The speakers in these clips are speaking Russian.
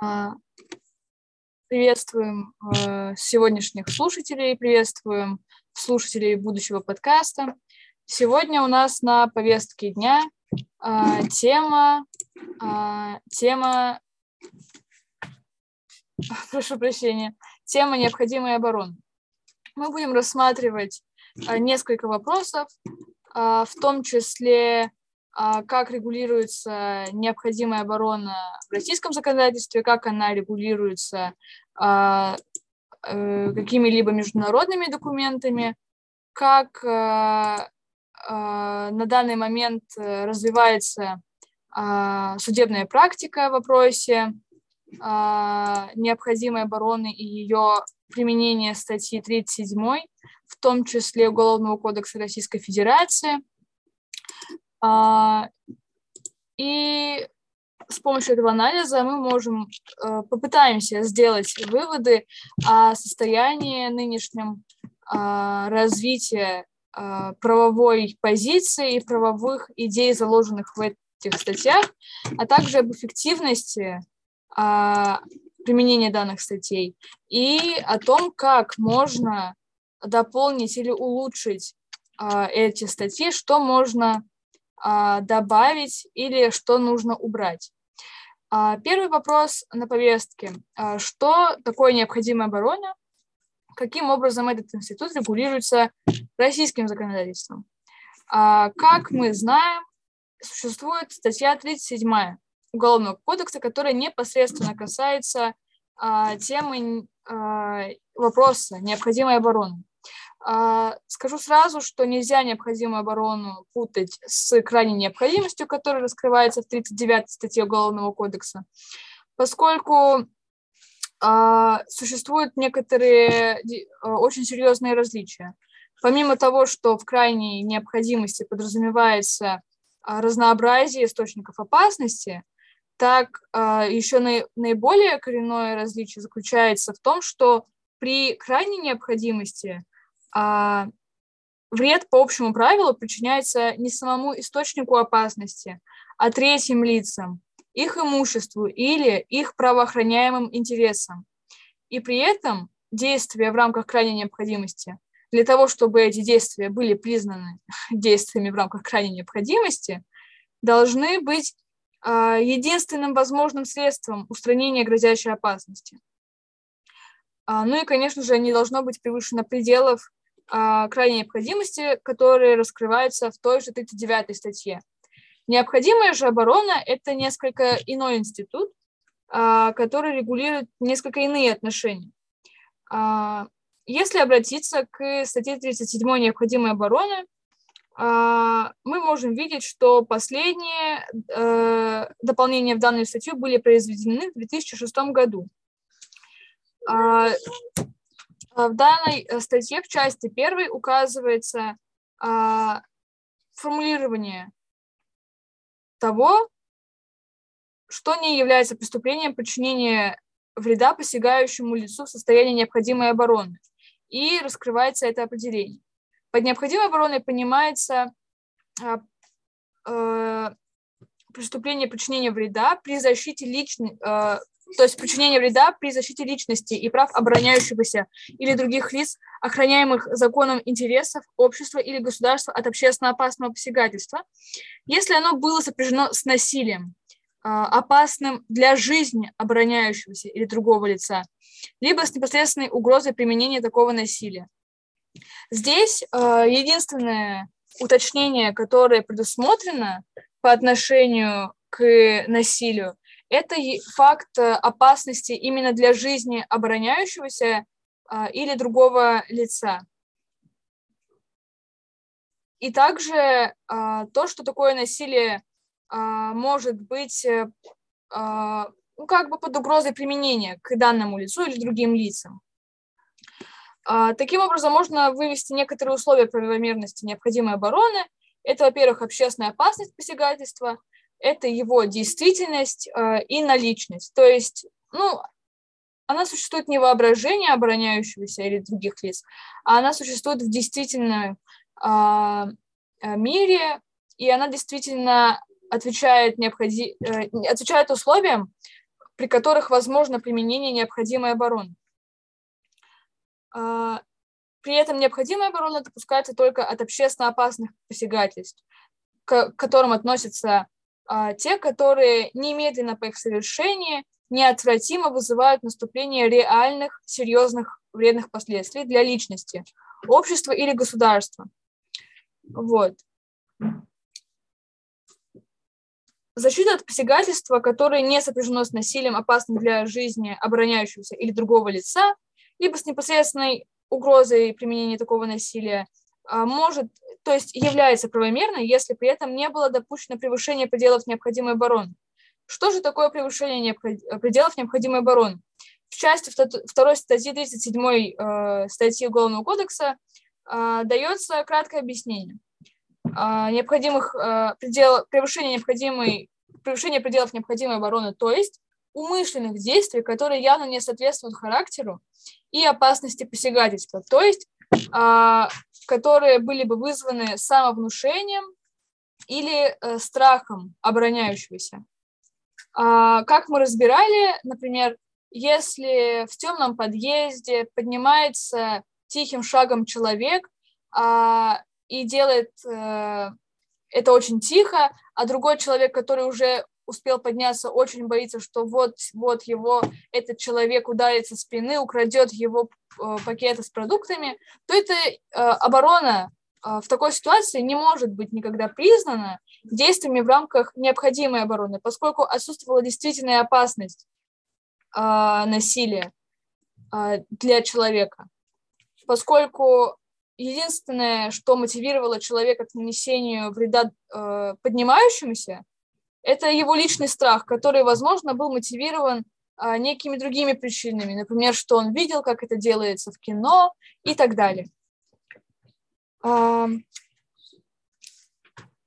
А, приветствуем э, сегодняшних слушателей, приветствуем слушателей будущего подкаста. Сегодня у нас на повестке дня а, тема, а, тема, прошу прощения, тема необходимой обороны. Мы будем рассматривать несколько вопросов, в том числе как регулируется необходимая оборона в российском законодательстве, как она регулируется а, э, какими-либо международными документами, как а, на данный момент развивается судебная практика в вопросе необходимой обороны и ее применения статьи 37, в том числе Уголовного кодекса Российской Федерации – а, и с помощью этого анализа мы можем, э, попытаемся сделать выводы о состоянии нынешнем а, развития а, правовой позиции и правовых идей, заложенных в этих статьях, а также об эффективности применения данных статей и о том, как можно дополнить или улучшить эти статьи, что можно а, добавить или что нужно убрать. А, первый вопрос на повестке. А, что такое необходимая оборона? Каким образом этот институт регулируется российским законодательством? Как мы знаем, существует статья 37 Уголовного кодекса, которая непосредственно касается темы вопроса необходимой обороны. А, скажу сразу, что нельзя необходимую оборону путать с крайней необходимостью, которая раскрывается в 39 статье Уголовного кодекса, поскольку а, существуют некоторые а, очень серьезные различия. Помимо того, что в крайней необходимости подразумевается разнообразие источников опасности, так еще наиболее коренное различие заключается в том, что при крайней необходимости а, вред по общему правилу причиняется не самому источнику опасности, а третьим лицам, их имуществу или их правоохраняемым интересам. И при этом действия в рамках крайней необходимости, для того, чтобы эти действия были признаны действиями в рамках крайней необходимости, должны быть э, единственным возможным средством устранения грозящей опасности. А, ну и, конечно же, не должно быть превышено пределов а, крайней необходимости, которые раскрываются в той же 39 статье. Необходимая же оборона – это несколько иной институт, а, который регулирует несколько иные отношения. А, если обратиться к статье 37 необходимой обороны, мы можем видеть, что последние э, дополнения в данную статью были произведены в 2006 году. А, в данной э, статье в части первой указывается а, формулирование того, что не является преступлением причинения вреда посягающему лицу в состоянии необходимой обороны. И раскрывается это определение. Под необходимой обороной понимается а, э, преступление причинения вреда при защите личной, э, то есть причинение вреда при защите личности и прав обороняющегося или других лиц, охраняемых законом интересов общества или государства от общественно опасного посягательства, если оно было сопряжено с насилием, а, опасным для жизни обороняющегося или другого лица, либо с непосредственной угрозой применения такого насилия. Здесь а, единственное уточнение, которое предусмотрено по отношению к насилию, это факт э, опасности именно для жизни обороняющегося а, или другого лица. И также а, то, что такое насилие а, может быть э, ну, как бы под угрозой применения к данному лицу или другим лицам. Таким образом, можно вывести некоторые условия правомерности необходимой обороны. Это, во-первых, общественная опасность посягательства – это его действительность э, и наличность. То есть, ну, она существует не воображение обороняющегося или других лиц, а она существует в действительном э, мире, и она действительно отвечает, необходи... э, отвечает условиям, при которых возможно применение необходимой обороны. А, при этом необходимая оборона допускается только от общественно опасных посягательств, к которым относятся а, те, которые немедленно по их совершении неотвратимо вызывают наступление реальных, серьезных вредных последствий для личности, общества или государства. Вот. Защита от посягательства, которое не сопряжено с насилием, опасным для жизни обороняющегося или другого лица, либо с непосредственной угрозой применения такого насилия, может, то есть является правомерной, если при этом не было допущено превышение пределов необходимой обороны. Что же такое превышение необход... пределов необходимой обороны? В части 2 статьи 37 э, статьи Уголовного кодекса э, дается краткое объяснение э, необходимых э, предел... превышения необходимой превышение пределов необходимой обороны, то есть умышленных действий, которые явно не соответствуют характеру и опасности посягательства, то есть а, которые были бы вызваны самовнушением или э, страхом обороняющегося. А, как мы разбирали, например, если в темном подъезде поднимается тихим шагом человек а, и делает э, это очень тихо, а другой человек, который уже успел подняться, очень боится, что вот, вот его, этот человек ударит со спины, украдет его э, пакеты с продуктами, то это э, оборона э, в такой ситуации не может быть никогда признана действиями в рамках необходимой обороны, поскольку отсутствовала действительная опасность насилия для человека. Поскольку единственное, что мотивировало человека к нанесению вреда э, поднимающемуся, это его личный страх, который, возможно, был мотивирован э, некими другими причинами, например, что он видел, как это делается в кино и так далее. Э,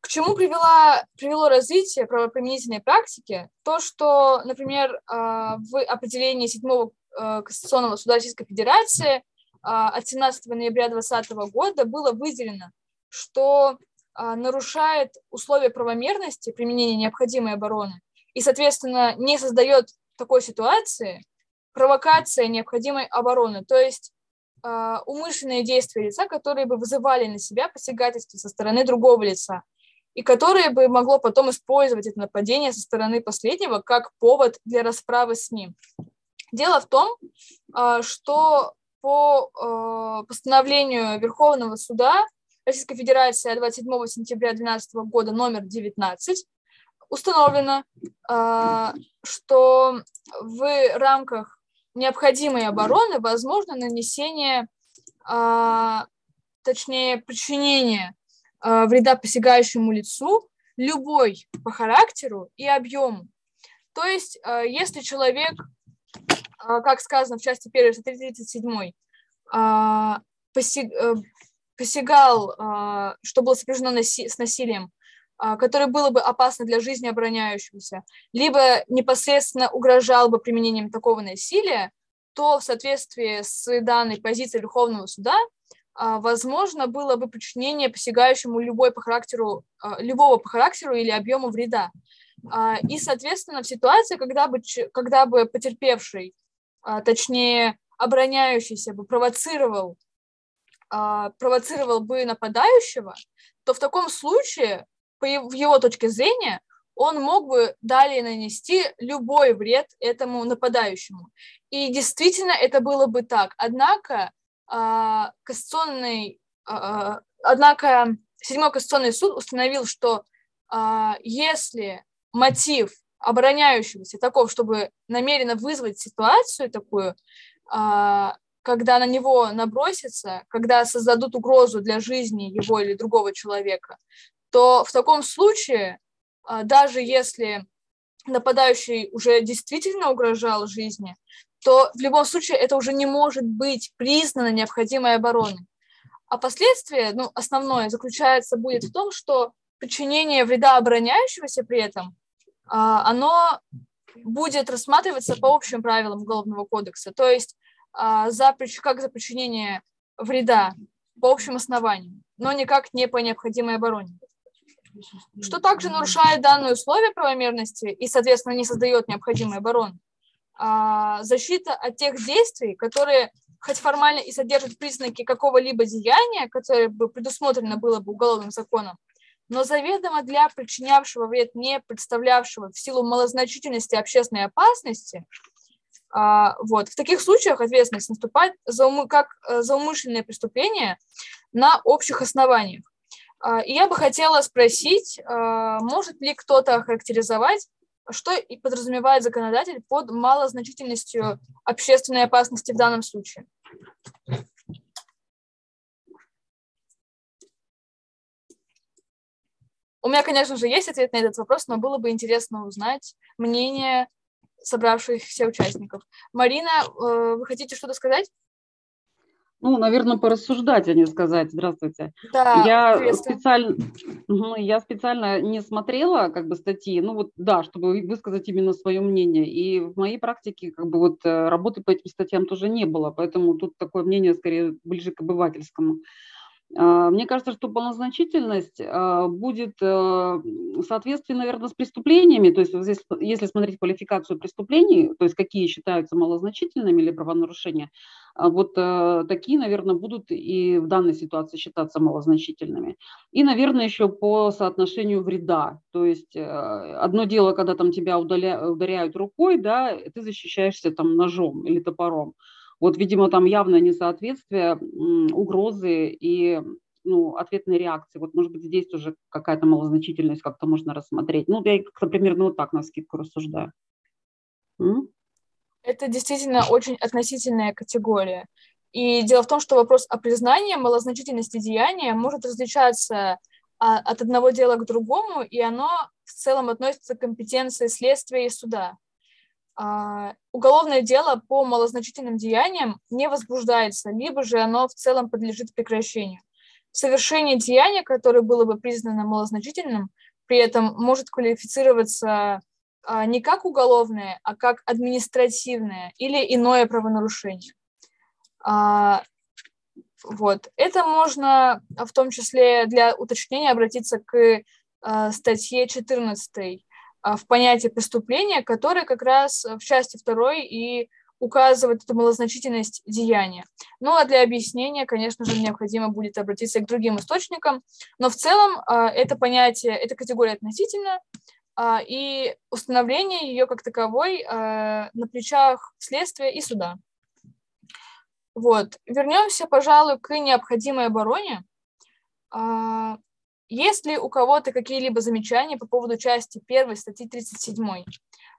к чему привело, привело развитие правоприменительной практики? То, что, например, э, в определении седьмого э, Конституционного суда Российской Федерации а, от 17 ноября 2020 года было выделено, что а, нарушает условия правомерности применения необходимой обороны и, соответственно, не создает такой ситуации провокация необходимой обороны, то есть а, умышленные действия лица, которые бы вызывали на себя посягательство со стороны другого лица и которое бы могло потом использовать это нападение со стороны последнего как повод для расправы с ним. Дело в том, что по э, постановлению Верховного суда Российской Федерации от 27 сентября 2012 года номер 19 установлено, э, что в рамках необходимой обороны возможно нанесение, э, точнее, причинение э, вреда посягающему лицу любой по характеру и объему. То есть, если человек а, как сказано в части 1 статьи 37, а, э, посягал, а, что было сопряжено с насилием, которое было бы опасно для жизни обороняющегося, либо непосредственно угрожал бы применением такого насилия, то в соответствии с данной позицией Верховного суда возможно было бы причинение посягающему любой по характеру, любого по характеру или объему вреда. И, соответственно, в ситуации, когда бы, когда бы потерпевший а, точнее, обороняющийся бы провоцировал, а, провоцировал бы нападающего, то в таком случае, по его точке зрения, он мог бы далее нанести любой вред этому нападающему. И действительно это было бы так. Однако а, Конституционный, однако Седьмой Конституционный суд установил, что если мотив обороняющегося таков, чтобы намеренно вызвать ситуацию такую, а, когда на него набросятся, когда создадут угрозу для жизни его или другого человека, то в таком случае, а, даже если нападающий уже действительно угрожал жизни, то в любом случае это уже не может быть признано необходимой обороной. А последствия, ну, основное заключается будет в том, что причинение вреда обороняющегося при этом а, оно будет рассматриваться по общим правилам Уголовного кодекса, то есть за, как за причинение вреда по общим основаниям, но никак не по необходимой обороне. Что также нарушает данные условия правомерности и, соответственно, не создает необходимой обороны, а, защита от тех действий, которые хоть формально и содержат признаки какого-либо деяния, которое бы предусмотрено было бы уголовным законом, но заведомо для причинявшего вред, не представлявшего в силу малозначительности общественной опасности, а, вот, в таких случаях ответственность наступает за умы, как э, за умышленное преступление на общих основаниях. А, и я бы хотела спросить, а, может ли кто-то охарактеризовать что и подразумевает законодатель под малозначительностью общественной опасности в данном случае? У меня, конечно же, есть ответ на этот вопрос, но было бы интересно узнать мнение собравшихся участников. Марина, э, вы хотите что-то сказать? Ну, наверное, порассуждать, а не сказать «здравствуйте». Да, я специально, я специально не смотрела как бы статьи, ну вот да, чтобы высказать именно свое мнение. И в моей практике как бы вот э, работы по этим статьям тоже не было, поэтому тут такое мнение скорее ближе к обывательскому. А, мне кажется, что полнозначительность а, будет в соответствии, наверное, с преступлениями, то есть здесь, если смотреть квалификацию преступлений, то есть какие считаются малозначительными или правонарушения, а вот такие, наверное, будут и в данной ситуации считаться малозначительными. И, наверное, еще по соотношению вреда. То есть одно дело, когда там тебя удаля, ударяют рукой, да, ты защищаешься там ножом или топором. Вот, видимо, там явное несоответствие, угрозы и ну, ответной реакции. Вот, может быть, здесь тоже какая-то малозначительность как-то можно рассмотреть. Ну, я как-то примерно вот так на скидку рассуждаю. М? Это действительно очень относительная категория. И дело в том, что вопрос о признании малозначительности деяния может различаться а, от одного дела к другому, и оно в целом относится к компетенции следствия и суда. А, уголовное дело по малозначительным деяниям не возбуждается, либо же оно в целом подлежит прекращению. Совершение деяния, которое было бы признано малозначительным, при этом может квалифицироваться а, не как уголовное, а как административное или иное правонарушение. А, вот. Это можно в том числе для уточнения обратиться к статье 14 а, в понятие преступления, которое как раз в части второй и указывает эту малозначительность деяния. Ну а для объяснения, конечно же, необходимо будет обратиться к другим источникам, но в целом а, это понятие, эта категория относительно, а, и установление ее как таковой на плечах следствия и суда. Вот. Вернемся, пожалуй, к необходимой обороне. Есть ли у кого-то какие-либо замечания по поводу части 1 статьи 37,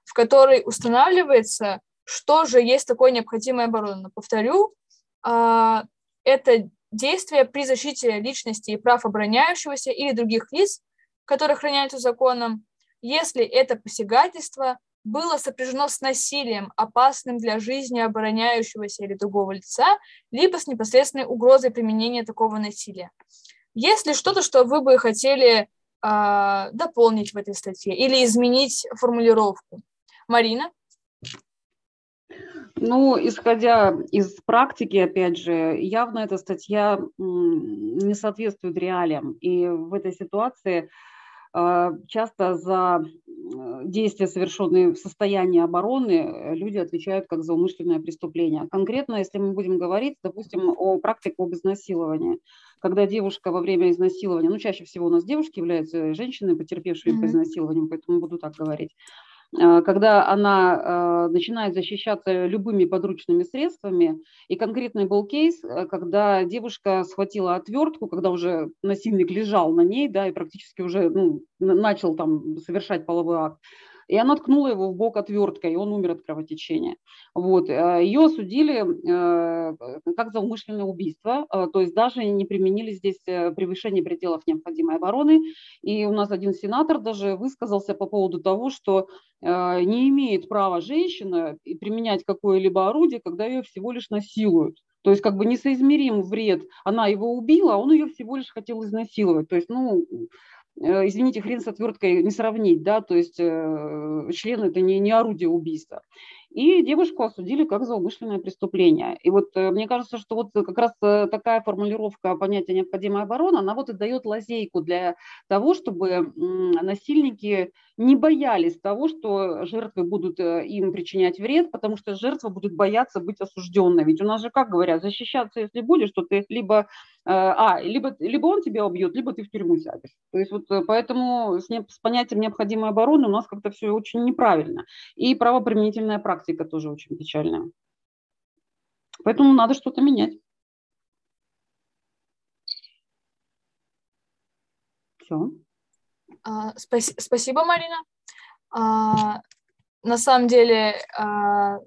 в которой устанавливается, что же есть такое необходимая оборона? Повторю, а, это действие при защите личности и прав обороняющегося или других лиц, которые охраняются законом, если это посягательство было сопряжено с насилием, опасным для жизни обороняющегося или другого лица, либо с непосредственной угрозой применения такого насилия. Есть ли что-то, что вы бы хотели э, дополнить в этой статье или изменить формулировку? Марина? Ну, исходя из практики, опять же, явно эта статья не соответствует реалиям. И в этой ситуации а, часто за действия, совершенные в состоянии обороны, люди отвечают как за умышленное преступление. Конкретно, если мы будем говорить, допустим, о практике об изнасиловании – когда девушка во время изнасилования, ну, чаще всего у нас девушки являются женщины, потерпевшими mm-hmm. по изнасилованию, поэтому буду так говорить, а, когда она а, начинает защищаться любыми подручными средствами. И конкретный был кейс, э, когда девушка схватила отвертку, когда уже насильник лежал на ней, да, и практически уже ну, начал там совершать половой акт и она ткнула его в бок отверткой, и он умер от кровотечения. Вот. Э, Ее осудили э, как за умышленное убийство, э, то есть даже не применили здесь превышение пределов необходимой обороны. И у нас один сенатор даже высказался по поводу того, что не имеет права женщина применять какое-либо орудие, когда ее всего лишь насилуют. То есть как бы несоизмерим вред. Она его убила, а он ее всего лишь хотел изнасиловать. То есть, ну, извините, хрен с отверткой не сравнить, да, то есть э, член это не, не орудие убийства. и девушку осудили как за умышленное преступление. И вот э, мне кажется, что вот как раз э, такая формулировка понятия необходимая оборона, она вот и дает лазейку для того, чтобы насильники не боялись того, что жертвы будут э, им причинять вред, потому что жертва будет бояться быть осужденной. Ведь у нас же, как говорят, защищаться, если будешь, то ты либо, а, либо, либо он тебя убьет, либо ты в тюрьму сядешь. То есть вот поэтому с, не, с понятием необходимой обороны у нас как-то все очень неправильно. И правоприменительная практика тоже очень печальная. Поэтому надо что-то менять. Все. А, спаси, спасибо, Марина. А, на самом деле а,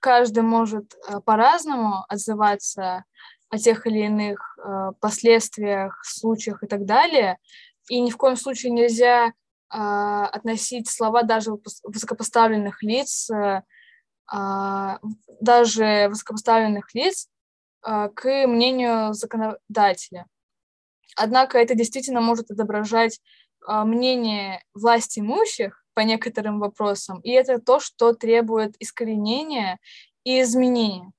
каждый может а, по-разному отзываться о тех или иных а, последствиях, случаях и так далее. И ни в коем случае нельзя а, относить слова даже высокопоставленных лиц а, а, даже высокопоставленных лиц а, к мнению законодателя. Однако это действительно может отображать а, мнение власти имущих по некоторым вопросам, и это то, что требует искоренения и изменения.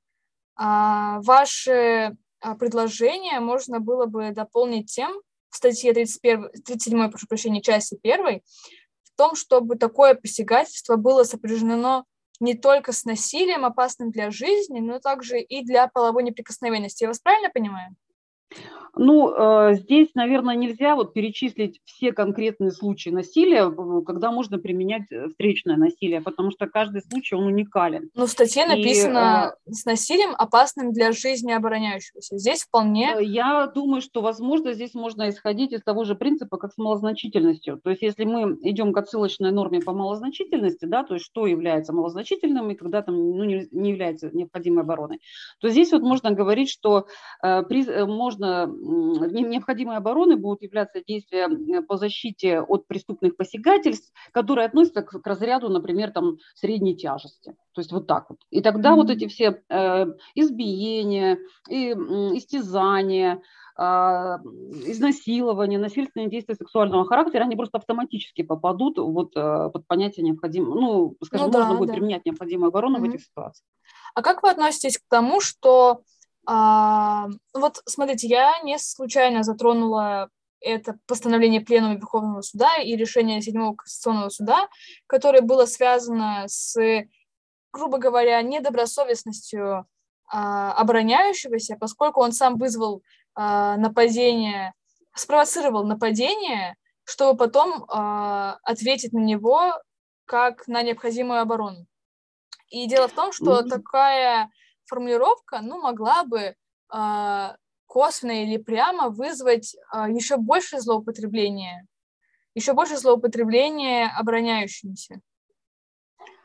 Ваше предложение можно было бы дополнить тем, в статье 31, 37, прошу прощения, части 1, в том, чтобы такое посягательство было сопряжено не только с насилием, опасным для жизни, но также и для половой неприкосновенности. Я вас правильно понимаю? Ну, э, здесь, наверное, нельзя вот перечислить все конкретные случаи насилия, когда можно применять э, встречное насилие, потому что каждый случай, он уникален. Но в статье написано и, э, с насилием, опасным для жизни обороняющегося. Здесь вполне... Я думаю, что, возможно, здесь можно исходить из того же принципа, как с малозначительностью. То есть, если мы идем к отсылочной норме по малозначительности, да, то есть, что является малозначительным и когда там ну, не, не является необходимой обороной, то здесь вот можно говорить, что э, при, можно необходимой обороны будут являться действия по защите от преступных посягательств, которые относятся к, к разряду, например, там, средней тяжести. То есть вот так вот. И тогда mm-hmm. вот эти все э, избиения, и, э, истязания, э, изнасилования, насильственные действия сексуального характера, они просто автоматически попадут вот, э, под понятие необходимого, ну, скажем, ну, можно да, будет да. применять необходимую оборону mm-hmm. в этих ситуациях. А как вы относитесь к тому, что а, вот смотрите, я не случайно затронула это постановление Пленума Верховного Суда и решение Седьмого Конституционного Суда, которое было связано с, грубо говоря, недобросовестностью а, обороняющегося, поскольку он сам вызвал а, нападение, спровоцировал нападение, чтобы потом а, ответить на него как на необходимую оборону. И дело в том, что mm-hmm. такая формулировка, ну, могла бы э, косвенно или прямо вызвать э, еще больше злоупотребления, еще больше злоупотребления обороняющимся.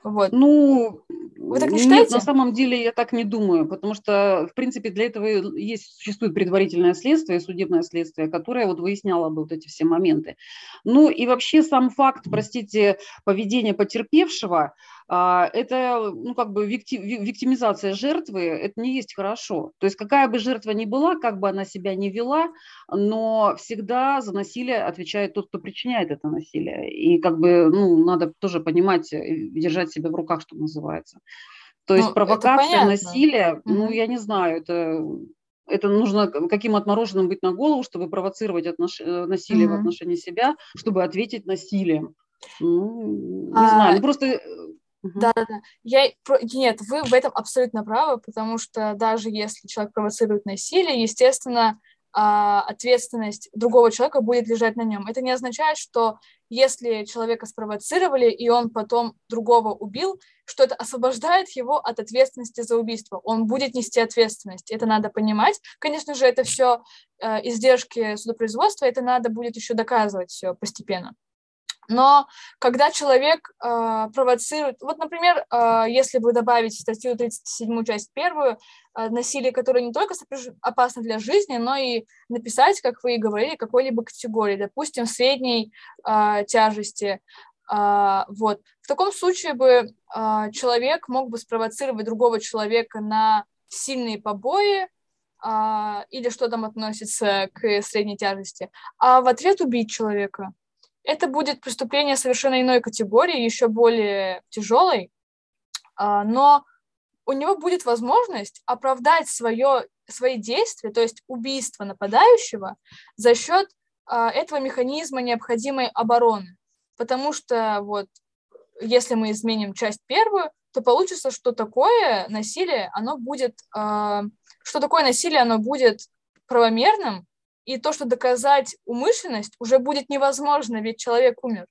Вот. Ну, вы так не считаете? Нет, на самом деле я так не думаю, потому что, в принципе, для этого есть, существует предварительное следствие, судебное следствие, которое вот выясняло бы вот эти все моменты. Ну и вообще сам факт, простите, поведения потерпевшего, а, это, ну, как бы виктимизация жертвы, это не есть хорошо. То есть какая бы жертва ни была, как бы она себя не вела, но всегда за насилие отвечает тот, кто причиняет это насилие. И как бы, ну, надо тоже понимать, держать себя в руках, что называется. То есть ну, провокация, насилие, mm-hmm. ну, я не знаю, это это нужно каким отмороженным быть на голову, чтобы провоцировать отнош... Э, насилие mm-hmm. в отношении себя, чтобы ответить насилием. Ну, не а... знаю, ну просто э, да, да, да. Я нет, вы в этом абсолютно правы, потому что даже если человек провоцирует насилие, естественно, а, ответственность другого человека будет лежать на нем. Это не означает, что если человека спровоцировали и он потом другого убил, что это освобождает его от ответственности за убийство. Он будет нести ответственность. Это надо понимать. Конечно же, это все э, издержки судопроизводства, это надо будет еще доказывать все постепенно. Но когда человек э, провоцирует, вот, например, э, если вы добавите статью 37, часть первую, э, насилие, которое не только опасно для жизни, но и написать, как вы и говорили, какой-либо категории, допустим, средней э, тяжести. Э, вот. В таком случае бы э, человек мог бы спровоцировать другого человека на сильные побои, Uh, или что там относится к средней тяжести, а в ответ убить человека это будет преступление совершенно иной категории, еще более тяжелой. а, но у него будет возможность оправдать свое, свои действия, то есть убийство нападающего, за счет а, этого механизма необходимой обороны. Потому что вот если мы изменим часть первую, то получится, что такое насилие, оно будет, э, что такое насилие, оно будет правомерным, и то, что доказать умышленность, уже будет невозможно, ведь человек умер.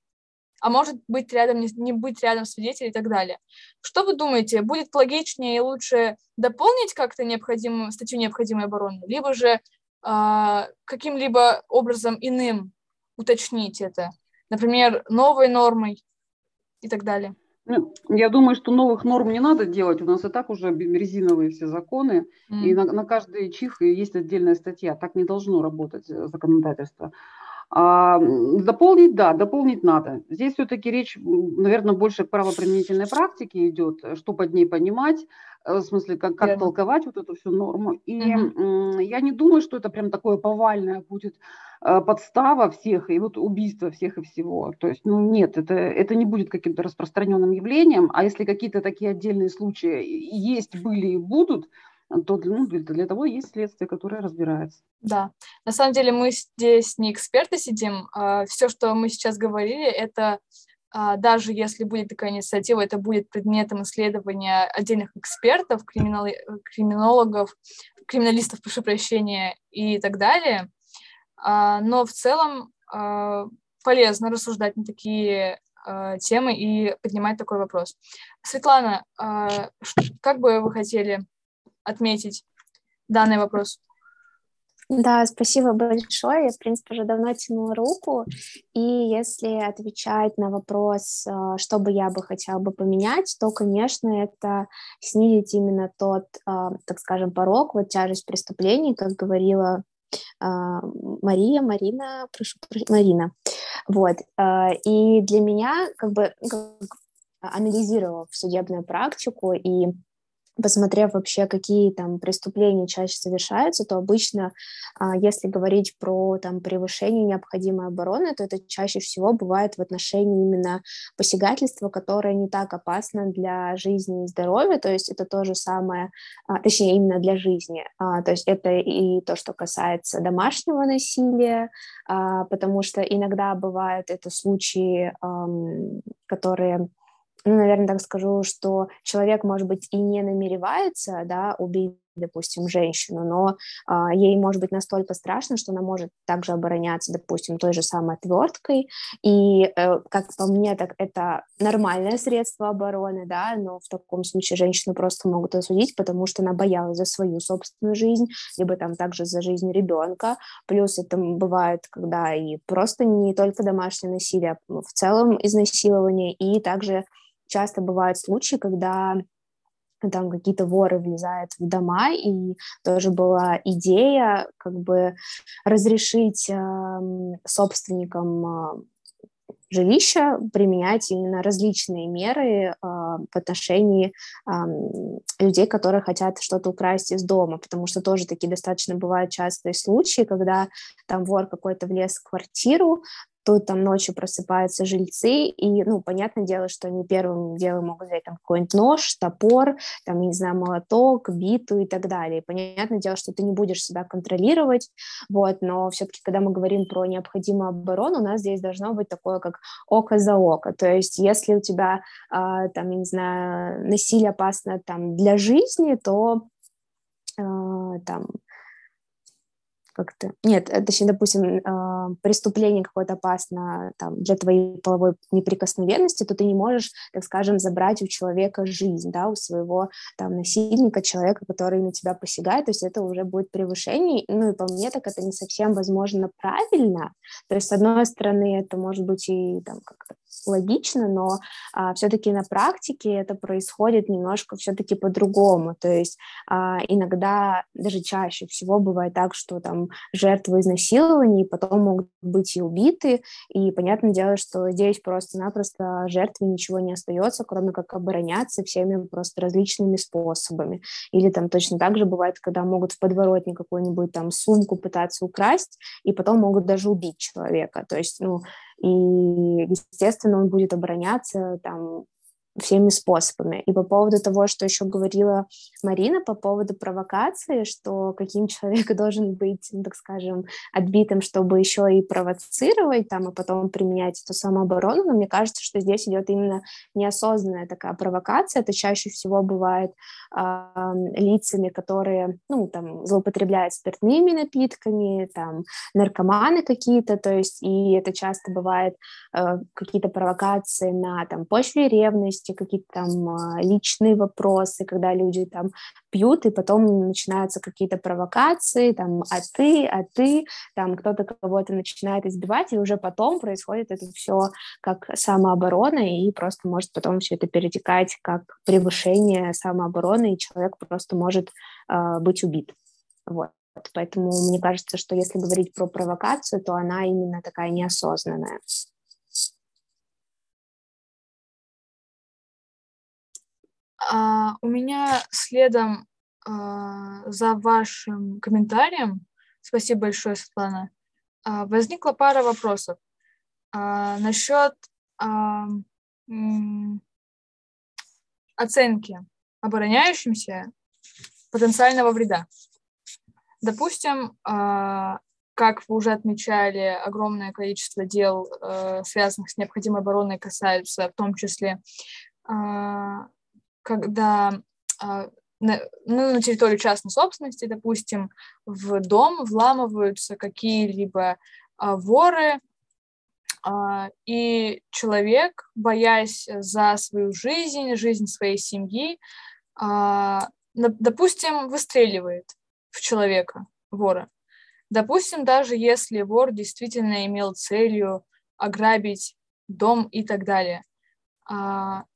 А может быть рядом, не, не быть рядом свидетелей и так далее. Что вы думаете, будет логичнее и лучше дополнить как-то необходимую, статью необходимой обороны, либо же э, каким-либо образом иным уточнить это? Например, новой нормой и так далее. Ну, я думаю, что новых норм не надо делать. У нас и так уже резиновые все законы, mm. и на, на каждый чих есть отдельная статья. Так не должно работать э, законодательство. А, дополнить, да, дополнить надо. Здесь все-таки речь, наверное, больше к правоприменительной практике идет, что под ней понимать, э, в смысле, как, как толковать вот эту всю норму. И угу. я не думаю, что это прям такое повальное будет э, подстава всех, и вот убийство всех и всего. То есть, ну нет, это, это не будет каким-то распространенным явлением, а если какие-то такие отдельные случаи есть, были и будут, то ну, для, для того есть следствие, которое разбирается. Да, на самом деле мы здесь не эксперты сидим, а все, что мы сейчас говорили, это а, даже если будет такая инициатива, это будет предметом исследования отдельных экспертов, криминал, криминологов, криминалистов, прошу прощения, и так далее. А, но в целом а, полезно рассуждать на такие а, темы и поднимать такой вопрос. Светлана, как бы вы хотели отметить данный вопрос? Да, спасибо большое. Я, в принципе, уже давно тянула руку. И если отвечать на вопрос, что бы я бы хотела бы поменять, то, конечно, это снизить именно тот, так скажем, порог, вот тяжесть преступлений, как говорила Мария, Марина, прошу, Марина. Вот. И для меня, как бы, анализировав судебную практику и посмотрев вообще, какие там преступления чаще совершаются, то обычно, а, если говорить про там превышение необходимой обороны, то это чаще всего бывает в отношении именно посягательства, которое не так опасно для жизни и здоровья, то есть это то же самое, а, точнее именно для жизни, а, то есть это и то, что касается домашнего насилия, потому что иногда бывают это случаи, которые ну, наверное, так скажу, что человек, может быть, и не намеревается, да, убить допустим, женщину, но а, ей может быть настолько страшно, что она может также обороняться, допустим, той же самой отверткой, и, э, как по мне, так это нормальное средство обороны, да, но в таком случае женщину просто могут осудить, потому что она боялась за свою собственную жизнь, либо там также за жизнь ребенка, плюс это бывает, когда и просто не только домашнее насилие, а в целом изнасилование, и также часто бывают случаи, когда там какие-то воры влезают в дома, и тоже была идея как бы разрешить э, собственникам э, жилища применять именно различные меры э, в отношении э, людей, которые хотят что-то украсть из дома, потому что тоже такие достаточно бывают частые случаи, когда там вор какой-то влез в квартиру, тут там ночью просыпаются жильцы, и, ну, понятное дело, что они первым делом могут взять там какой-нибудь нож, топор, там, не знаю, молоток, биту и так далее. Понятное дело, что ты не будешь себя контролировать, вот, но все-таки, когда мы говорим про необходимую оборону, у нас здесь должно быть такое, как око за око, то есть если у тебя, э, там, не знаю, насилие опасно там для жизни, то э, там как-то... Нет, э, точнее, допустим, э, преступление какое-то опасно там, для твоей половой неприкосновенности, то ты не можешь, так скажем, забрать у человека жизнь, да, у своего там насильника, человека, который на тебя посягает, то есть это уже будет превышение, ну и по мне так это не совсем, возможно, правильно, то есть, с одной стороны, это может быть и там как-то логично, но а, все-таки на практике это происходит немножко все-таки по-другому. То есть а, иногда, даже чаще всего бывает так, что там жертвы изнасилований потом могут быть и убиты, и понятное дело, что здесь просто-напросто жертве ничего не остается, кроме как обороняться всеми просто различными способами. Или там точно так же бывает, когда могут в подворотне какую-нибудь там сумку пытаться украсть, и потом могут даже убить человека. То есть, ну, и, естественно, он будет обороняться там всеми способами. И по поводу того, что еще говорила Марина, по поводу провокации, что каким человек должен быть, ну, так скажем, отбитым, чтобы еще и провоцировать там, и потом применять эту самооборону, но мне кажется, что здесь идет именно неосознанная такая провокация. Это чаще всего бывает э, лицами, которые, ну, там, злоупотребляют спиртными напитками, там, наркоманы какие-то, то есть, и это часто бывает э, какие-то провокации на, там, почве ревности, есть какие-то там а, личные вопросы, когда люди там пьют, и потом начинаются какие-то провокации, там, а ты, а ты, там кто-то кого-то начинает избивать, и уже потом происходит это все как самооборона, и просто может потом все это перетекать как превышение самообороны, и человек просто может э, быть убит. Вот. Поэтому мне кажется, что если говорить про провокацию, то она именно такая неосознанная. А, у меня следом а, за вашим комментарием, спасибо большое, Светлана, а, возникла пара вопросов а, насчет а, оценки обороняющимся потенциального вреда. Допустим, а, как вы уже отмечали, огромное количество дел, э, связанных с необходимой обороной, касаются в том числе а, когда а, на, ну, на территорию частной собственности, допустим, в дом вламываются какие-либо а, воры, а, и человек, боясь за свою жизнь, жизнь своей семьи, на, допустим, выстреливает в человека, вора. Допустим, даже если вор действительно имел целью ограбить дом и так далее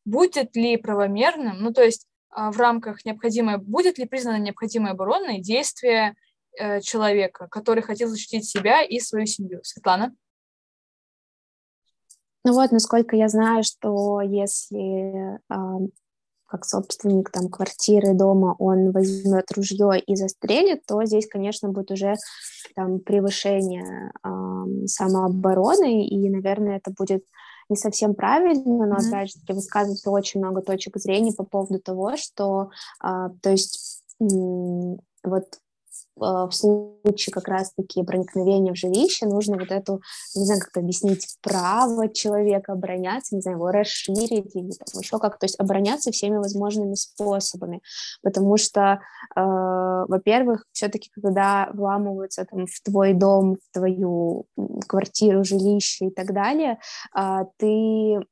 будет ли правомерным, ну то есть а, в рамках необходимой, будет ли признано необходимой обороной действие э, человека, который хотел защитить себя и свою семью. Светлана? Ну вот, насколько я знаю, что если э, как собственник там квартиры, дома, он возьмет ружье и застрелит, то здесь, конечно, будет уже там превышение э, самообороны, и, наверное, это будет не совсем правильно, но, mm-hmm. опять же, высказывается очень много точек зрения по поводу того, что, а, то есть, вот в случае как раз-таки проникновения в жилище нужно вот эту, не знаю, как объяснить, право человека обороняться, не знаю, его расширить или там еще как, то есть обороняться всеми возможными способами, потому что, э, во-первых, все-таки когда вламываются там в твой дом, в твою квартиру, жилище и так далее, э, ты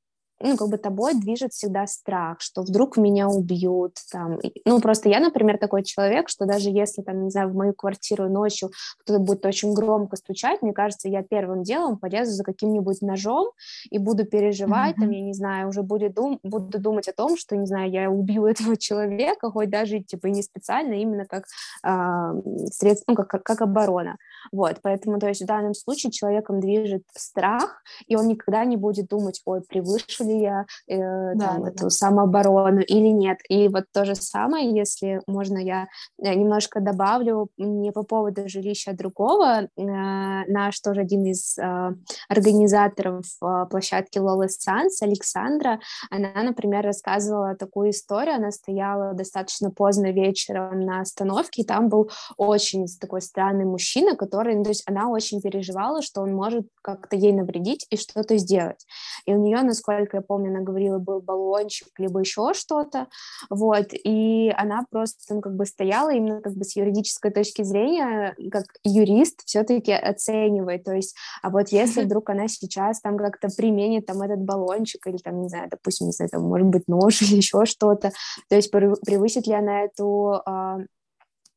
ну, как бы тобой движет всегда страх, что вдруг меня убьют, там, ну, просто я, например, такой человек, что даже если, там, не знаю, в мою квартиру ночью кто-то будет очень громко стучать, мне кажется, я первым делом полезу за каким-нибудь ножом и буду переживать, mm-hmm. там, я не знаю, уже будет дум- буду думать о том, что, не знаю, я убью этого человека, хоть даже, типа, не специально, именно как э, средство, ну, как, как, как оборона, вот, поэтому, то есть в данном случае человеком движет страх, и он никогда не будет думать, ой, превыше ли я э, да, там, да, эту да. самооборону или нет. И вот то же самое, если можно, я э, немножко добавлю не по поводу жилища другого. Э, наш тоже один из э, организаторов э, площадки Лола Санс, Александра, она, например, рассказывала такую историю. Она стояла достаточно поздно вечером на остановке, и там был очень такой странный мужчина, который, ну, то есть она очень переживала, что он может как-то ей навредить и что-то сделать. И у нее, насколько я помню, она говорила, был баллончик, либо еще что-то, вот, и она просто, ну, как бы стояла именно как бы с юридической точки зрения, как юрист все-таки оценивает, то есть, а вот если вдруг она сейчас там как-то применит там этот баллончик или там, не знаю, допустим, не знаю, там, может быть, нож или еще что-то, то есть превысит ли она эту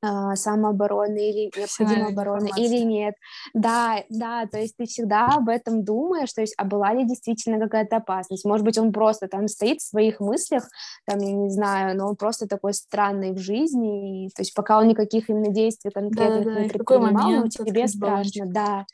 а, самообороны или необходимой обороны или нет. Да, да, то есть ты всегда об этом думаешь, то есть, а была ли действительно какая-то опасность? Может быть, он просто там стоит в своих мыслях, там, я не знаю, но он просто такой странный в жизни, и, то есть пока он никаких именно действий конкретных да, да, не предпринимал, но тебе страшно, да.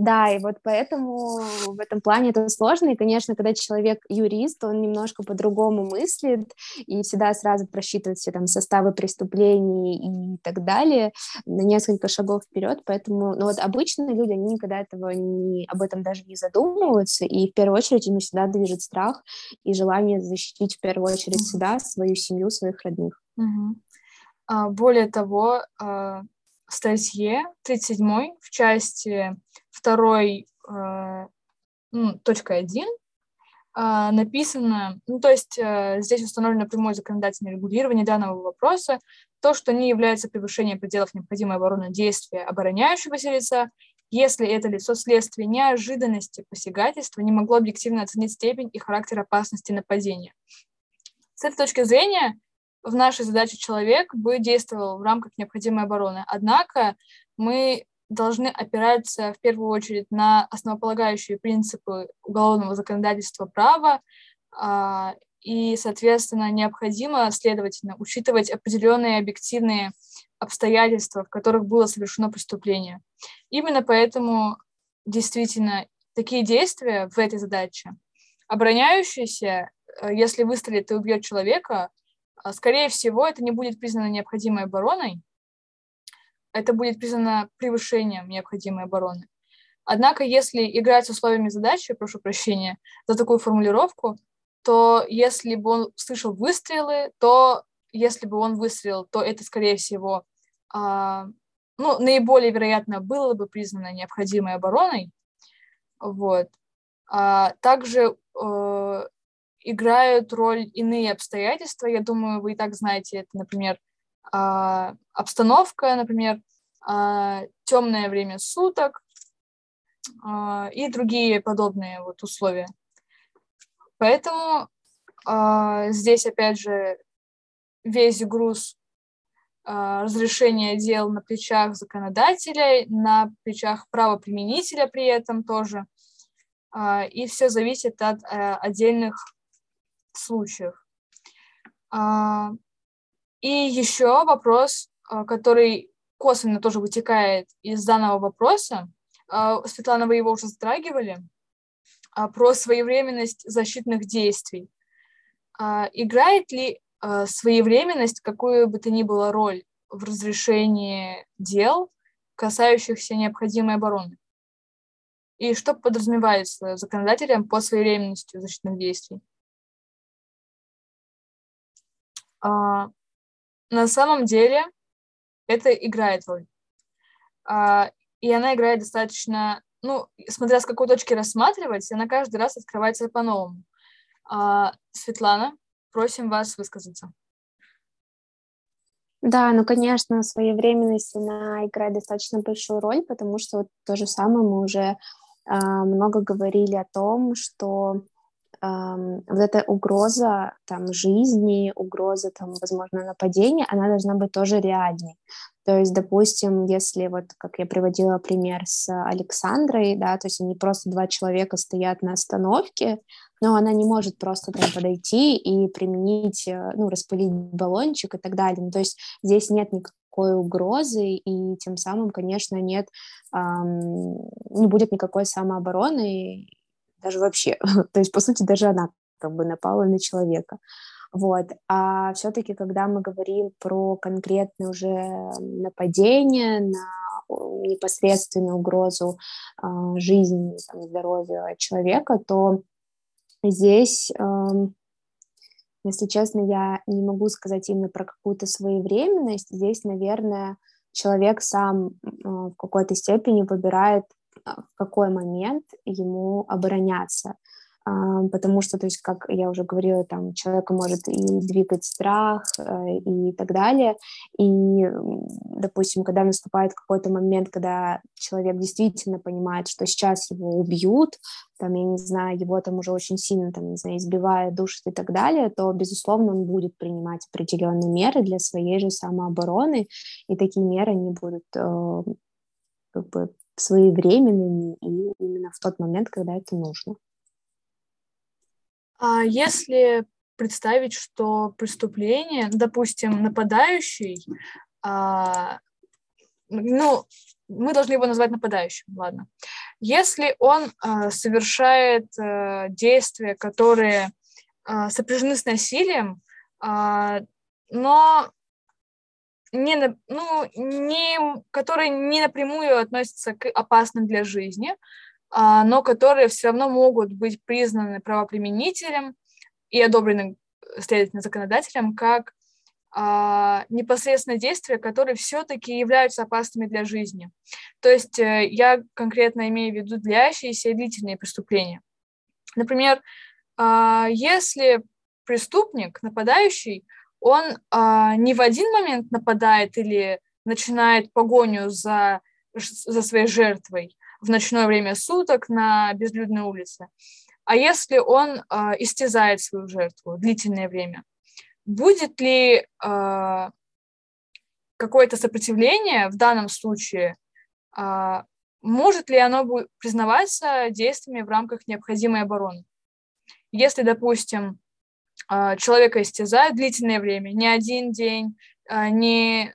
Да, и вот поэтому в этом плане это сложно, и, конечно, когда человек юрист, он немножко по-другому мыслит, и всегда сразу просчитывает все там составы преступлений и так далее на несколько шагов вперед, поэтому, ну вот обычно люди, они никогда этого не, об этом даже не задумываются, и в первую очередь ими всегда движет страх и желание защитить в первую очередь себя, свою семью, своих родных. Угу. Более того, а, статье 37 в части 2 а, ну, точка 1 написано, ну, то есть здесь установлено прямое законодательное регулирование данного вопроса, то, что не является превышением пределов необходимой обороны действия обороняющегося лица, если это лицо вследствие неожиданности посягательства не могло объективно оценить степень и характер опасности нападения. С этой точки зрения в нашей задаче человек бы действовал в рамках необходимой обороны. Однако мы должны опираться в первую очередь на основополагающие принципы уголовного законодательства права, а, и, соответственно, необходимо, следовательно, учитывать определенные объективные обстоятельства, в которых было совершено преступление. Именно поэтому действительно такие действия в этой задаче, обороняющиеся, э, если выстрелит и убьет человека, скорее всего, это не будет признано необходимой обороной, это будет признано превышением необходимой обороны. Однако, если играть с условиями задачи, прошу прощения за такую формулировку, то если бы он слышал выстрелы, то если бы он выстрелил, то это, скорее всего, а, ну, наиболее вероятно было бы признано необходимой обороной. Вот. А, также э, играют роль иные обстоятельства. Я думаю, вы и так знаете это, например, а, обстановка, например, а, темное время суток а, и другие подобные вот условия. Поэтому здесь, опять же, весь груз разрешения дел на плечах законодателя, на плечах правоприменителя при этом тоже. И все зависит от отдельных случаев. А, и еще вопрос, а, который косвенно тоже вытекает из данного вопроса. А, Светлана, вы его уже затрагивали, про своевременность защитных действий. Играет ли своевременность какую бы то ни было роль в разрешении дел, касающихся необходимой обороны? И что подразумевается законодателем по своевременности защитных действий? А, на самом деле это играет роль. А, и она играет достаточно, ну, смотря с какой точки рассматривать, она каждый раз открывается по-новому. А, Светлана, просим вас высказаться. Да, ну, конечно, своевременность, она играет достаточно большую роль, потому что вот то же самое мы уже э, много говорили о том, что вот эта угроза там жизни, угроза там, возможно, нападения, она должна быть тоже реальной. То есть, допустим, если вот, как я приводила пример с Александрой, да, то есть они просто два человека стоят на остановке, но она не может просто там подойти и применить, э, ну, распылить баллончик и так далее. Ну, то есть здесь нет никакой угрозы, и тем самым, конечно, нет, эм, не будет никакой самообороны, даже вообще. То есть, по сути, даже она как бы напала на человека. Вот. А все-таки, когда мы говорим про конкретное уже нападение на непосредственную угрозу э, жизни, там, здоровья человека, то здесь, э, если честно, я не могу сказать именно про какую-то своевременность. Здесь, наверное, человек сам э, в какой-то степени выбирает в какой момент ему обороняться. А, потому что, то есть, как я уже говорила, там человека может и двигать страх э, и так далее. И, допустим, когда наступает какой-то момент, когда человек действительно понимает, что сейчас его убьют, там, я не знаю, его там уже очень сильно, там, не знаю, избивают, душат и так далее, то, безусловно, он будет принимать определенные меры для своей же самообороны, и такие меры не будут э, как бы своевременными и именно в тот момент, когда это нужно. А если представить, что преступление, допустим, нападающий а, ну, мы должны его назвать нападающим, ладно. Если он э, совершает э, действия, которые э, сопряжены с насилием, э, но не, ну, не, которые не напрямую относятся к опасным для жизни, а, но которые все равно могут быть признаны правоприменителем и одобрены, следовательно, законодателем как а, непосредственно действия, которые все-таки являются опасными для жизни. То есть э, я конкретно имею в виду длящиеся и длительные преступления. Например, а, если преступник, нападающий, он а, не в один момент нападает или начинает погоню за, за своей жертвой в ночное время суток на безлюдной улице, а если он а, истязает свою жертву длительное время, будет ли э, какое-то сопротивление в данном случае, э, может ли оно признаваться действиями в рамках необходимой обороны? Если, допустим, человека истязают длительное время, не один день, э, не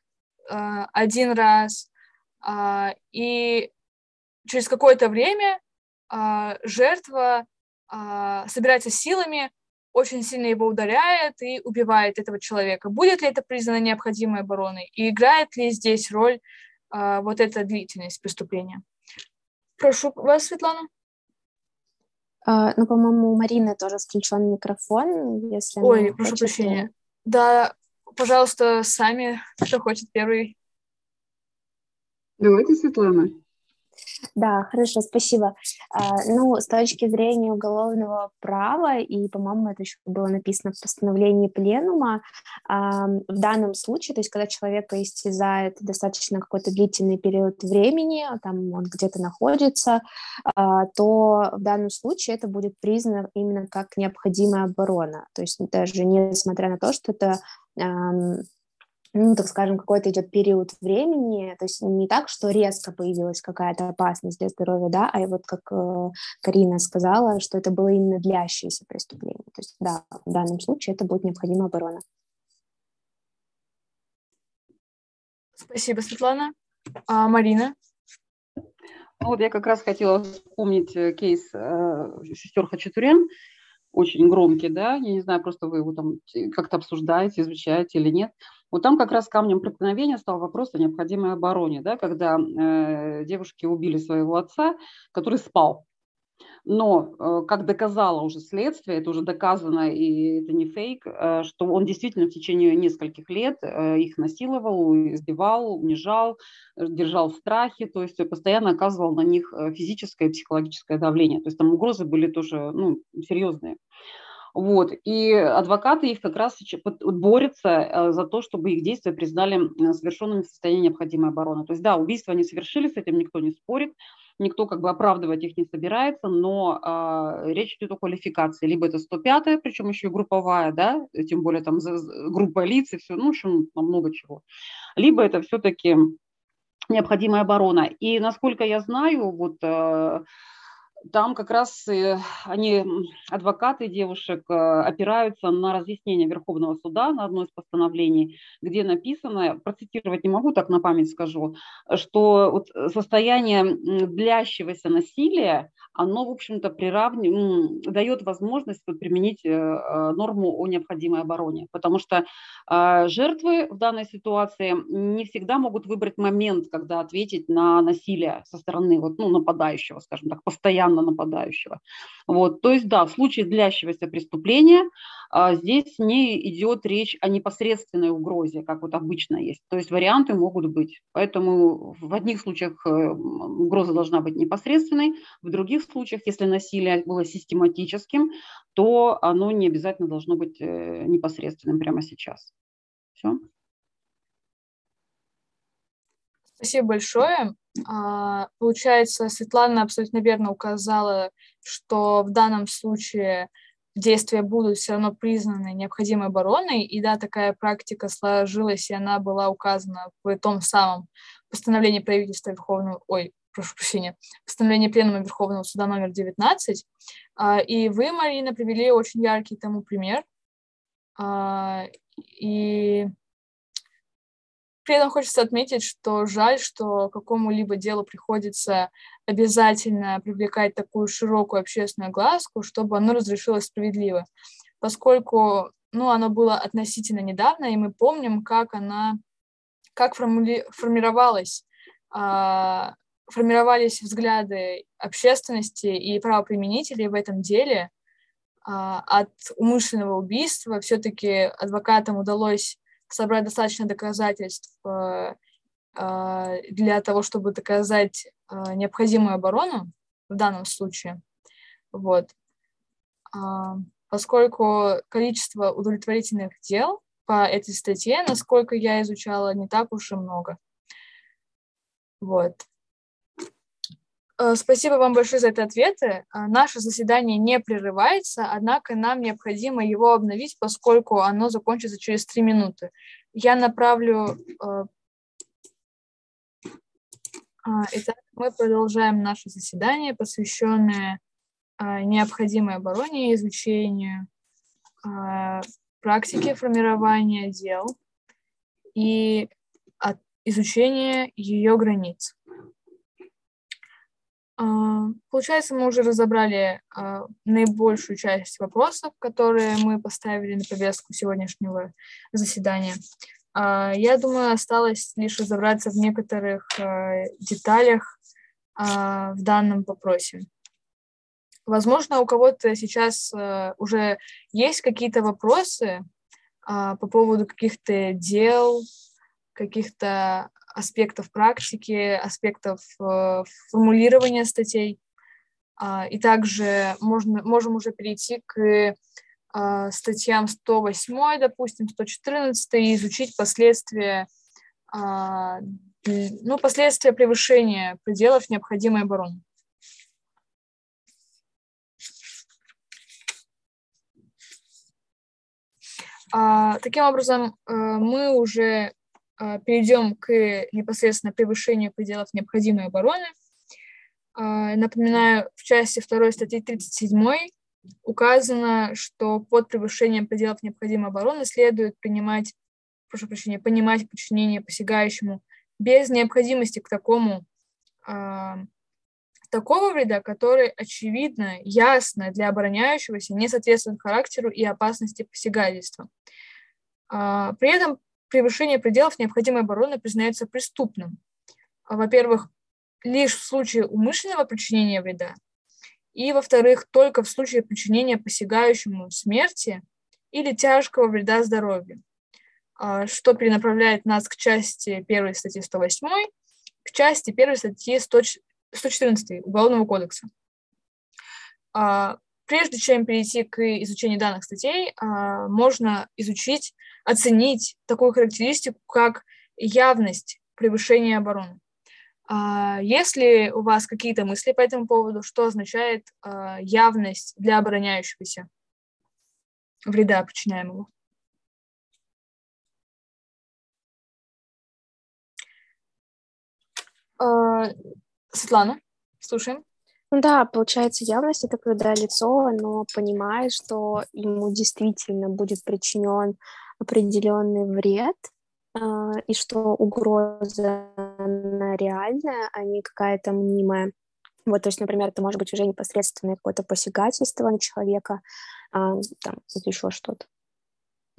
э, один раз, и через какое-то время жертва собирается силами, очень сильно его ударяет и убивает этого человека. Будет ли это признано необходимой обороной? И играет ли здесь роль а, вот эта длительность преступления? Прошу вас, Светлана. Uh, ну, по-моему, у Марины тоже включен микрофон, если Ой, прошу хочет, прощения. Да, пожалуйста, сами, кто хочет первый. Давайте, Светлана. Да, хорошо, спасибо. А, ну, с точки зрения уголовного права, и, по-моему, это еще было написано в постановлении пленума, в данном случае, то есть когда человека истязает достаточно какой-то длительный период времени, там он где-то находится, а, то в данном случае это будет признано именно как необходимая оборона. То есть даже несмотря на то, что это ну, так скажем, какой-то идет период времени, то есть не так, что резко появилась какая-то опасность для здоровья, да, а вот как э, Карина сказала, что это было именно длящееся преступление. То есть, да, в данном случае это будет необходима оборона. Спасибо, Светлана. А, Марина? Ну, вот я как раз хотела вспомнить э, кейс э, сестер Хачатурян, очень громкий, да, я не знаю, просто вы его там как-то обсуждаете, изучаете или нет. Вот там как раз камнем преткновения стал вопрос о необходимой обороне, да, когда э, девушки убили своего отца, который спал. Но, э, как доказало уже следствие, это уже доказано, и это не фейк, э, что он действительно в течение нескольких лет э, их насиловал, избивал, унижал, держал в страхе, то есть постоянно оказывал на них физическое и психологическое давление. То есть там угрозы были тоже ну, серьезные. Вот. И адвокаты их как раз борются э, за то, чтобы их действия признали совершенными в состоянии необходимой обороны. То есть, да, убийства они совершили, с этим никто не спорит, никто как бы оправдывать их не собирается, но э, речь идет о квалификации. Либо это 105-я, причем еще и групповая, да, тем более там группа лиц и все, ну, в общем, много чего. Либо это все-таки необходимая оборона. И насколько я знаю, вот э, там как раз они, адвокаты девушек, э, опираются на разъяснение Верховного суда на одно из постановлений, где написано, процитировать не могу, так на память скажу, что вот состояние длящегося насилия, оно, в общем-то, приравни... дает возможность применить э, э, норму о необходимой обороне, потому что жертвы в данной ситуации не всегда могут выбрать момент, когда ответить на насилие со стороны вот, ну, нападающего, скажем так, постоянно на нападающего. Вот, то есть, да, в случае длящегося преступления а, здесь не идет речь о непосредственной угрозе, как вот обычно есть. То есть варианты могут быть. Поэтому в одних случаях э, угроза должна быть непосредственной, в других случаях, если насилие было систематическим, то оно не обязательно должно быть э, непосредственным прямо сейчас. Все. Спасибо большое. А, получается, Светлана абсолютно верно указала, что в данном случае действия будут все равно признаны необходимой обороной, и да, такая практика сложилась, и она была указана в том самом постановлении правительства Верховного, ой, прошу прощения, постановлении Пленума Верховного Суда номер 19, а, и вы, Марина, привели очень яркий тому пример, а, и при этом хочется отметить, что жаль, что какому-либо делу приходится обязательно привлекать такую широкую общественную глазку, чтобы оно разрешилось справедливо, поскольку ну, оно было относительно недавно, и мы помним, как она, как формули, формировалась, э, формировались взгляды общественности и правоприменителей в этом деле э, от умышленного убийства. Все-таки адвокатам удалось собрать достаточно доказательств э, э, для того, чтобы доказать э, необходимую оборону в данном случае. Вот. А, поскольку количество удовлетворительных дел по этой статье, насколько я изучала, не так уж и много. Вот. Спасибо вам большое за эти ответы. Наше заседание не прерывается, однако нам необходимо его обновить, поскольку оно закончится через три минуты. Я направлю... Итак, мы продолжаем наше заседание, посвященное необходимой обороне и изучению практики формирования дел и изучения ее границ. А, получается, мы уже разобрали а, наибольшую часть вопросов, которые мы поставили на повестку сегодняшнего заседания. А, я думаю, осталось лишь разобраться в некоторых деталях в данном вопросе. Возможно, у кого-то сейчас уже есть какие-то вопросы по поводу каких-то дел, каких-то аспектов практики, аспектов э, формулирования статей. А, и также можно, можем уже перейти к а, статьям 108, допустим, 114 и изучить последствия, а, ну, последствия превышения пределов необходимой обороны. Таким образом, э, мы уже а, перейдем к непосредственно превышению пределов необходимой обороны. А, напоминаю, в части 2 статьи 37 указано, что под превышением пределов необходимой обороны следует принимать, прошу прощения, понимать подчинение посягающему без необходимости к такому а, такого вреда, который очевидно, ясно для обороняющегося не соответствует характеру и опасности посягательства. При этом превышение пределов необходимой обороны признается преступным. А, во-первых, лишь в случае умышленного причинения вреда, и, во-вторых, только в случае причинения посягающему смерти или тяжкого вреда здоровью, а, что перенаправляет нас к части 1 статьи 108, к части 1 статьи 114 Уголовного кодекса. А, прежде чем перейти к изучению данных статей, можно изучить оценить такую характеристику, как явность превышения обороны. А, есть ли у вас какие-то мысли по этому поводу, что означает а, явность для обороняющегося вреда причиняемого? А, Светлана, слушаем. Ну да, получается, явность это когда лицо, оно понимает, что ему действительно будет причинен определенный вред, а, и что угроза она реальная, а не какая-то мнимая. Вот, то есть, например, это может быть уже непосредственное какое-то посягательство на человека, а, там, еще что-то.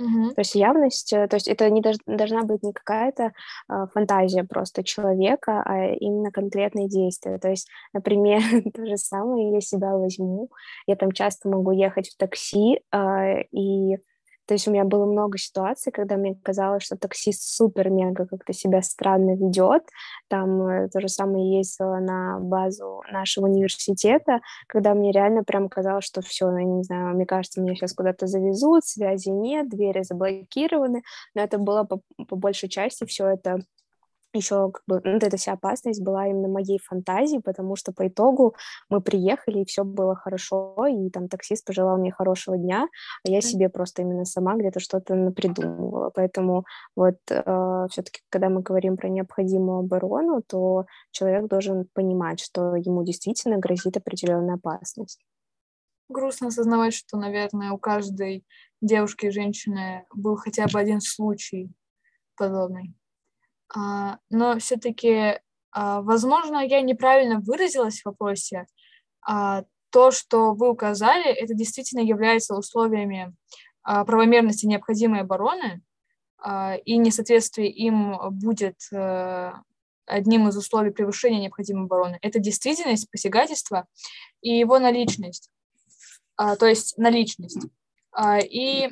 Mm-hmm. То есть явность, э, то есть это не дож, должна быть не какая-то э, фантазия просто человека, а именно конкретные действия. То есть, например, то же самое я себя возьму, я там часто могу ехать в такси э, и то есть у меня было много ситуаций, когда мне казалось, что таксист супер-мега как-то себя странно ведет. Там э, то же самое ездила на базу нашего университета, когда мне реально прям казалось, что все, ну, я не знаю, мне кажется, меня сейчас куда-то завезут, связи нет, двери заблокированы. Но это было по, по большей части все это еще как бы, ну, вот эта вся опасность была именно моей фантазии, потому что по итогу мы приехали, и все было хорошо, и там таксист пожелал мне хорошего дня, а я себе просто именно сама где-то что-то напридумывала. Поэтому вот э, все-таки, когда мы говорим про необходимую оборону, то человек должен понимать, что ему действительно грозит определенная опасность. Грустно осознавать, что, наверное, у каждой девушки и женщины был хотя бы один случай подобный. Но все-таки, возможно, я неправильно выразилась в вопросе. То, что вы указали, это действительно является условиями правомерности необходимой обороны, и несоответствие им будет э, одним из условий превышения необходимой обороны. Это действительность, посягательство и его наличность, то есть наличность. И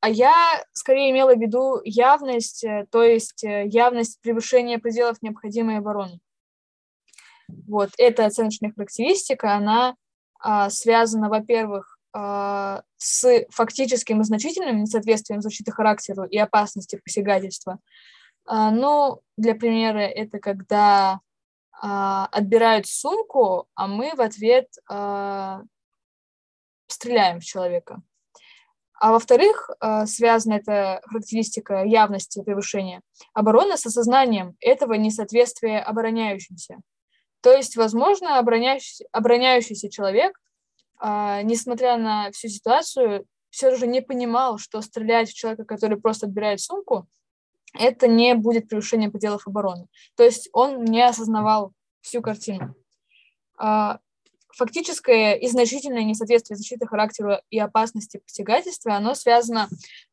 а я скорее имела в виду явность, э, то есть э, явность превышения пределов необходимой обороны. Вот эта оценочная характеристика, она а, связана, во-первых, а, с фактическим и значительным несоответствием защиты характеру и опасности посягательства. А, ну, для примера, это когда а, отбирают сумку, а мы в ответ а, стреляем в человека. А во-вторых, э, связана эта характеристика явности превышения обороны с осознанием этого несоответствия обороняющимся. То есть, возможно, обороняющийся, обороняющийся человек, а, несмотря на всю ситуацию, все же не понимал, что стрелять в человека, который просто отбирает сумку, это не будет превышением пределов обороны. То есть он не осознавал всю картину. Фактическое и значительное несоответствие защиты характера и опасности посягательства, оно связано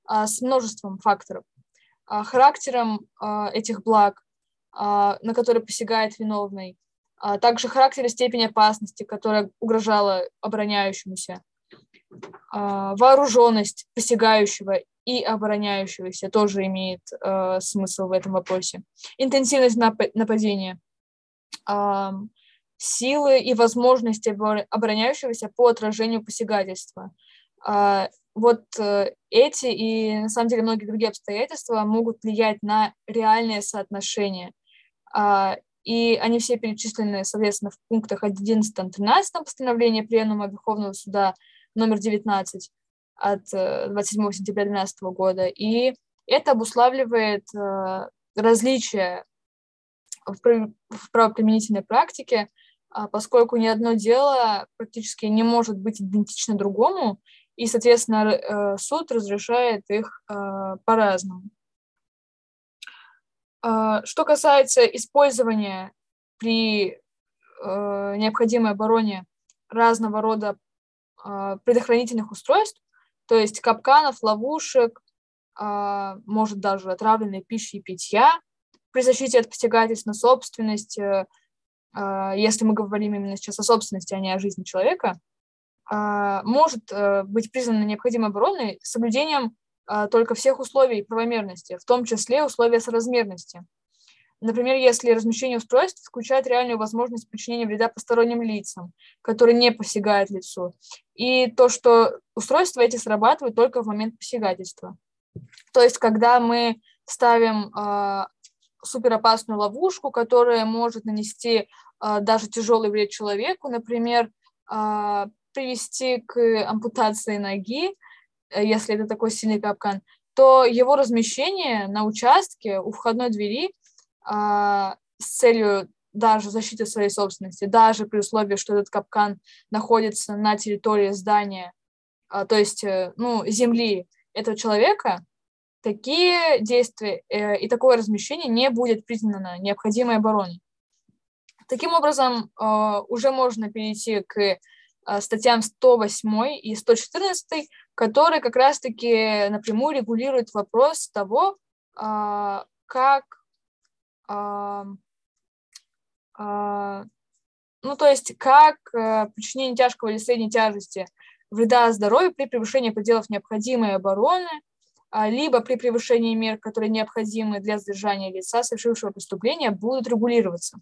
а, с множеством факторов. А, характером а, этих благ, а, на которые посягает виновный, а также характер и степень опасности, которая угрожала обороняющемуся, а, вооруженность посягающего и обороняющегося тоже имеет а, смысл в этом вопросе, интенсивность нап- нападения, силы и возможности обороняющегося по отражению посягательства. А, вот э, эти и, на самом деле, многие другие обстоятельства могут влиять на реальное соотношение. А, и они все перечислены, соответственно, в пунктах 11-13 постановления Пленума Верховного Суда номер 19 от 27 э, сентября 2012 года. И это обуславливает э, различия в правоприменительной практике поскольку ни одно дело практически не может быть идентично другому, и, соответственно, э, суд разрешает их э, по-разному. А, что касается использования при э, необходимой обороне разного рода а, предохранительных устройств, то есть капканов, ловушек, может даже отравленной пищи и питья при защите от посягательств на собственность, а, если мы говорим именно сейчас о собственности, а не о жизни человека, а, может э, быть признана необходимой обороной с соблюдением а, только всех условий правомерности, в том числе условия соразмерности. Например, если размещение устройств включает реальную возможность причинения вреда посторонним лицам, которые не посягают лицу, и то, что устройства эти срабатывают только в момент посягательства. То есть, когда мы ставим суперопасную ловушку, которая может нанести а, даже тяжелый вред человеку, например, а, привести к ампутации ноги, э, если это такой сильный капкан, то его размещение на участке у входной двери а, с целью даже защиты своей собственности, даже при условии, что этот капкан находится на территории здания, то есть э, ну, земли этого человека, такие действия э, и такое размещение не будет признано необходимой обороной. Таким образом, э, уже можно перейти к э, статьям 108 и 114, которые как раз-таки напрямую регулируют вопрос того, э, как ну, то есть, как причинение тяжкого или средней тяжести вреда здоровью при превышении пределов необходимой обороны, либо при превышении мер, которые необходимы для сдержания лица, совершившего преступление, будут регулироваться.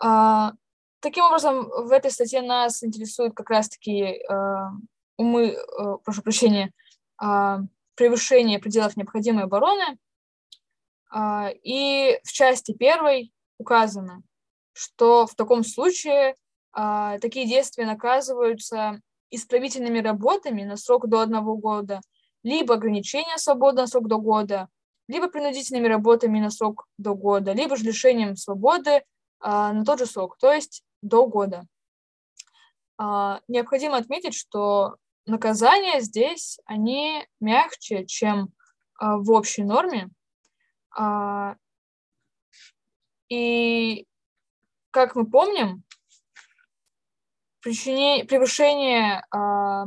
А, таким образом, в этой статье нас интересуют как раз-таки а, умы, а, прошу прощения, а, превышение пределов необходимой обороны. А, и в части первой указано, что в таком случае а, такие действия наказываются исправительными работами на срок до одного года, либо ограничением свободы на срок до года, либо принудительными работами на срок до года, либо же лишением свободы а, на тот же срок, то есть до года. А, необходимо отметить, что наказания здесь, они мягче, чем а, в общей норме. А, и, как мы помним, превышение, а,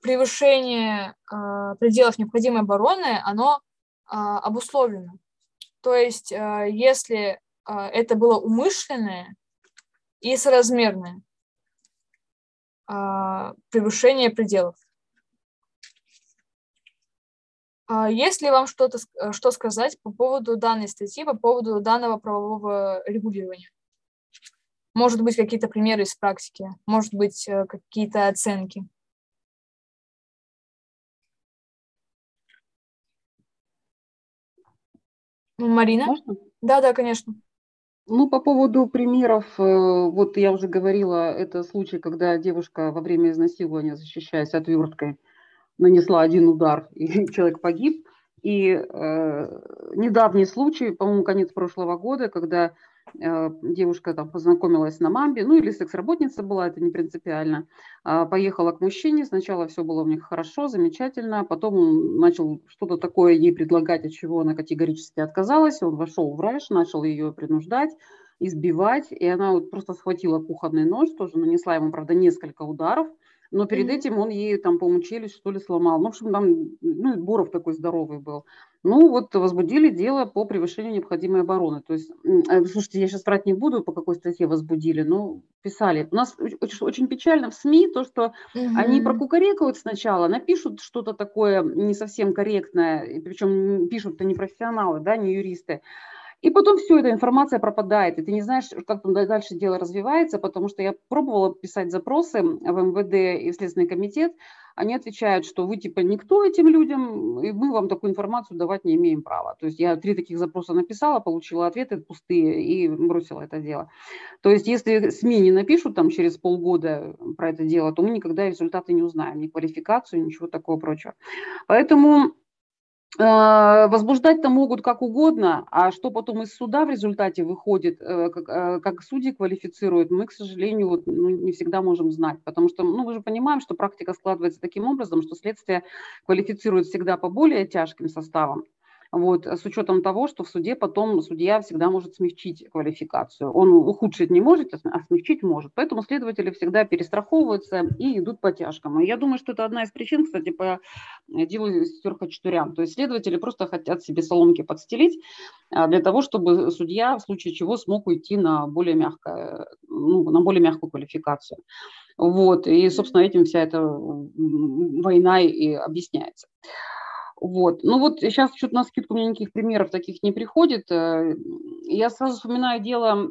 превышение пределов необходимой обороны, оно обусловлено. То есть, если это было умышленное и соразмерное превышение пределов. А есть ли вам что-то что сказать по поводу данной статьи, по поводу данного правового регулирования? Может быть, какие-то примеры из практики, может быть, э, какие-то оценки. Марина? Можно? Да, да, конечно. Ну, по поводу примеров, э, вот я уже говорила, это случай, когда девушка во время изнасилования, защищаясь отверткой, нанесла один удар, и человек погиб. И э, недавний случай, по-моему, конец прошлого года, когда девушка там познакомилась на мамбе, ну или секс-работница была, это не принципиально, э, поехала к мужчине, сначала все было у них хорошо, замечательно, потом он начал что-то такое ей предлагать, от чего она категорически отказалась, он вошел в раж, начал ее принуждать, избивать, и она вот просто схватила кухонный нож, тоже нанесла ему, правда, несколько ударов, но перед mm-hmm. этим он ей там, по-моему, челюсть, что ли, сломал. Ну, в общем, там, ну, Буров такой здоровый был. Ну, вот возбудили дело по превышению необходимой обороны. То есть, э, слушайте, я сейчас врать не буду, по какой статье возбудили, но писали. У нас очень, очень печально в СМИ то, что угу. они прокукарекают сначала, напишут что-то такое не совсем корректное, причем пишут-то не профессионалы, да, не юристы. И потом все, эта информация пропадает, и ты не знаешь, как там дальше дело развивается, потому что я пробовала писать запросы в МВД и в Следственный комитет, они отвечают, что вы типа никто этим людям, и мы вам такую информацию давать не имеем права. То есть я три таких запроса написала, получила ответы пустые и бросила это дело. То есть если СМИ не напишут там через полгода про это дело, то мы никогда результаты не узнаем, ни квалификацию, ничего такого прочего. Поэтому возбуждать-то могут как угодно, а что потом из суда в результате выходит, э, как, э, как судьи квалифицируют, мы, к сожалению, вот, ну, не всегда можем знать, потому что ну, мы же понимаем, что практика складывается таким образом, что следствие квалифицирует всегда по более тяжким составам, вот, с учетом того, что в суде потом судья всегда может смягчить квалификацию. Он ухудшить не может, а смягчить может. Поэтому следователи всегда перестраховываются и идут по тяжкому. И я думаю, что это одна из причин, кстати, по делу стерха-четырям. То есть следователи просто хотят себе соломки подстелить а, для того, чтобы судья в случае чего смог уйти на более, мягкое, ну, на более мягкую квалификацию. Вот, и, собственно, этим вся эта война и объясняется. Вот. Ну вот сейчас что-то на скидку мне никаких примеров таких не приходит. Э, я сразу вспоминаю дело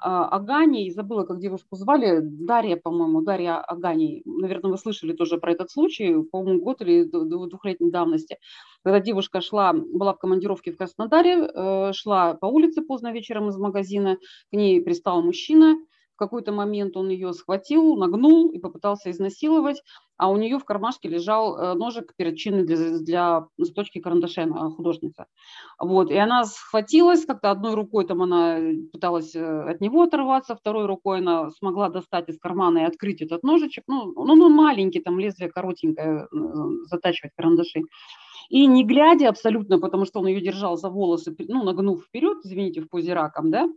Агани, забыла, как девушку звали, Дарья, по-моему, Дарья Агани. Наверное, вы слышали тоже про этот случай, по-моему, год или двухлетней давности. Когда девушка шла, была в командировке в Краснодаре, э, шла по улице поздно вечером из магазина, к ней пристал мужчина, какой-то момент он ее схватил, нагнул и попытался изнасиловать, а у нее в кармашке лежал э, ножик перочинный для, для заточки карандаша, художница. Вот, и она схватилась, как-то одной рукой там она пыталась э, от него оторваться, второй рукой она смогла достать из кармана и открыть этот ножичек. Ну, ну, ну маленький, там лезвие коротенькое, э, затачивать карандаши. И не глядя абсолютно, потому что он ее держал за волосы, ну, нагнув вперед, извините, в позе раком, да,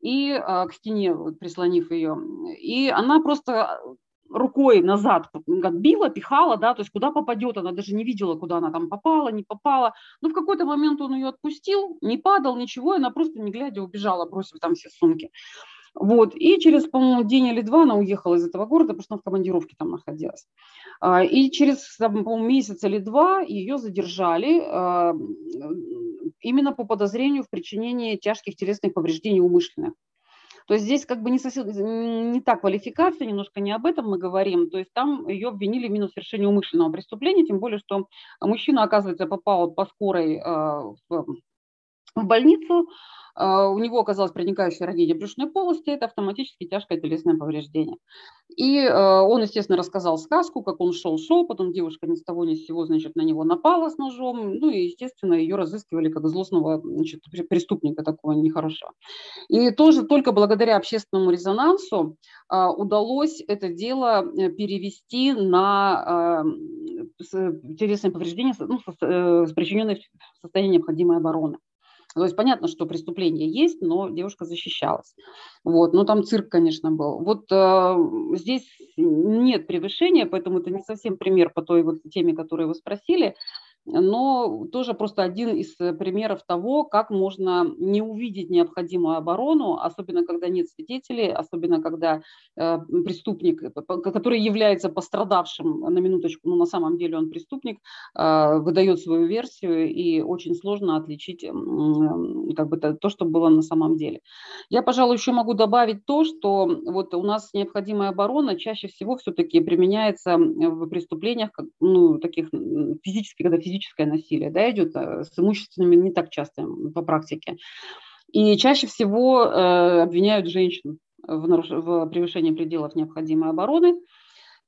и а, к стене прислонив ее. И она просто рукой назад била, пихала, да, то есть куда попадет, она даже не видела, куда она там попала, не попала. Но в какой-то момент он ее отпустил, не падал, ничего, и она просто не глядя убежала, бросив там все сумки. Вот, и через, по-моему, день или два она уехала из этого города, потому что она в командировке там находилась. А, и через, по-моему, месяц или два ее задержали а, именно по подозрению в причинении тяжких телесных повреждений умышленных. То есть здесь как бы не, совсем, не та квалификация, немножко не об этом мы говорим. То есть там ее обвинили в минус совершения умышленного преступления, тем более, что мужчина, оказывается, попал по скорой э, в, в больницу, а, у него оказалось проникающее ранение брюшной полости, это автоматически тяжкое телесное повреждение. И а, он, естественно, рассказал сказку, как он шел-шел, потом девушка ни с того ни с сего, значит, на него напала с ножом, ну и, естественно, ее разыскивали как злостного значит, преступника такого нехорошего. И тоже только благодаря общественному резонансу а, удалось это дело э, перевести на телесное повреждение, ну, э, причиненной в состоянии необходимой обороны. То есть понятно, что преступление есть, но девушка защищалась. Вот, но там цирк, конечно, был. Вот э, здесь нет превышения, поэтому это не совсем пример по той вот теме, которую вы спросили но тоже просто один из э, примеров того, как можно не увидеть необходимую оборону, особенно когда нет свидетелей, особенно когда э, преступник, который является пострадавшим на минуточку, но на самом деле он преступник, э, выдает свою версию, и очень сложно отличить э, как бы то, то, что было на самом деле. Я, пожалуй, еще могу добавить то, что вот у нас необходимая оборона чаще всего все-таки применяется в преступлениях, ну, таких физических, когда физически физическое насилие да, идет, а с имущественными не так часто по практике. И чаще всего э, обвиняют женщин в, наруш... в превышении пределов необходимой обороны.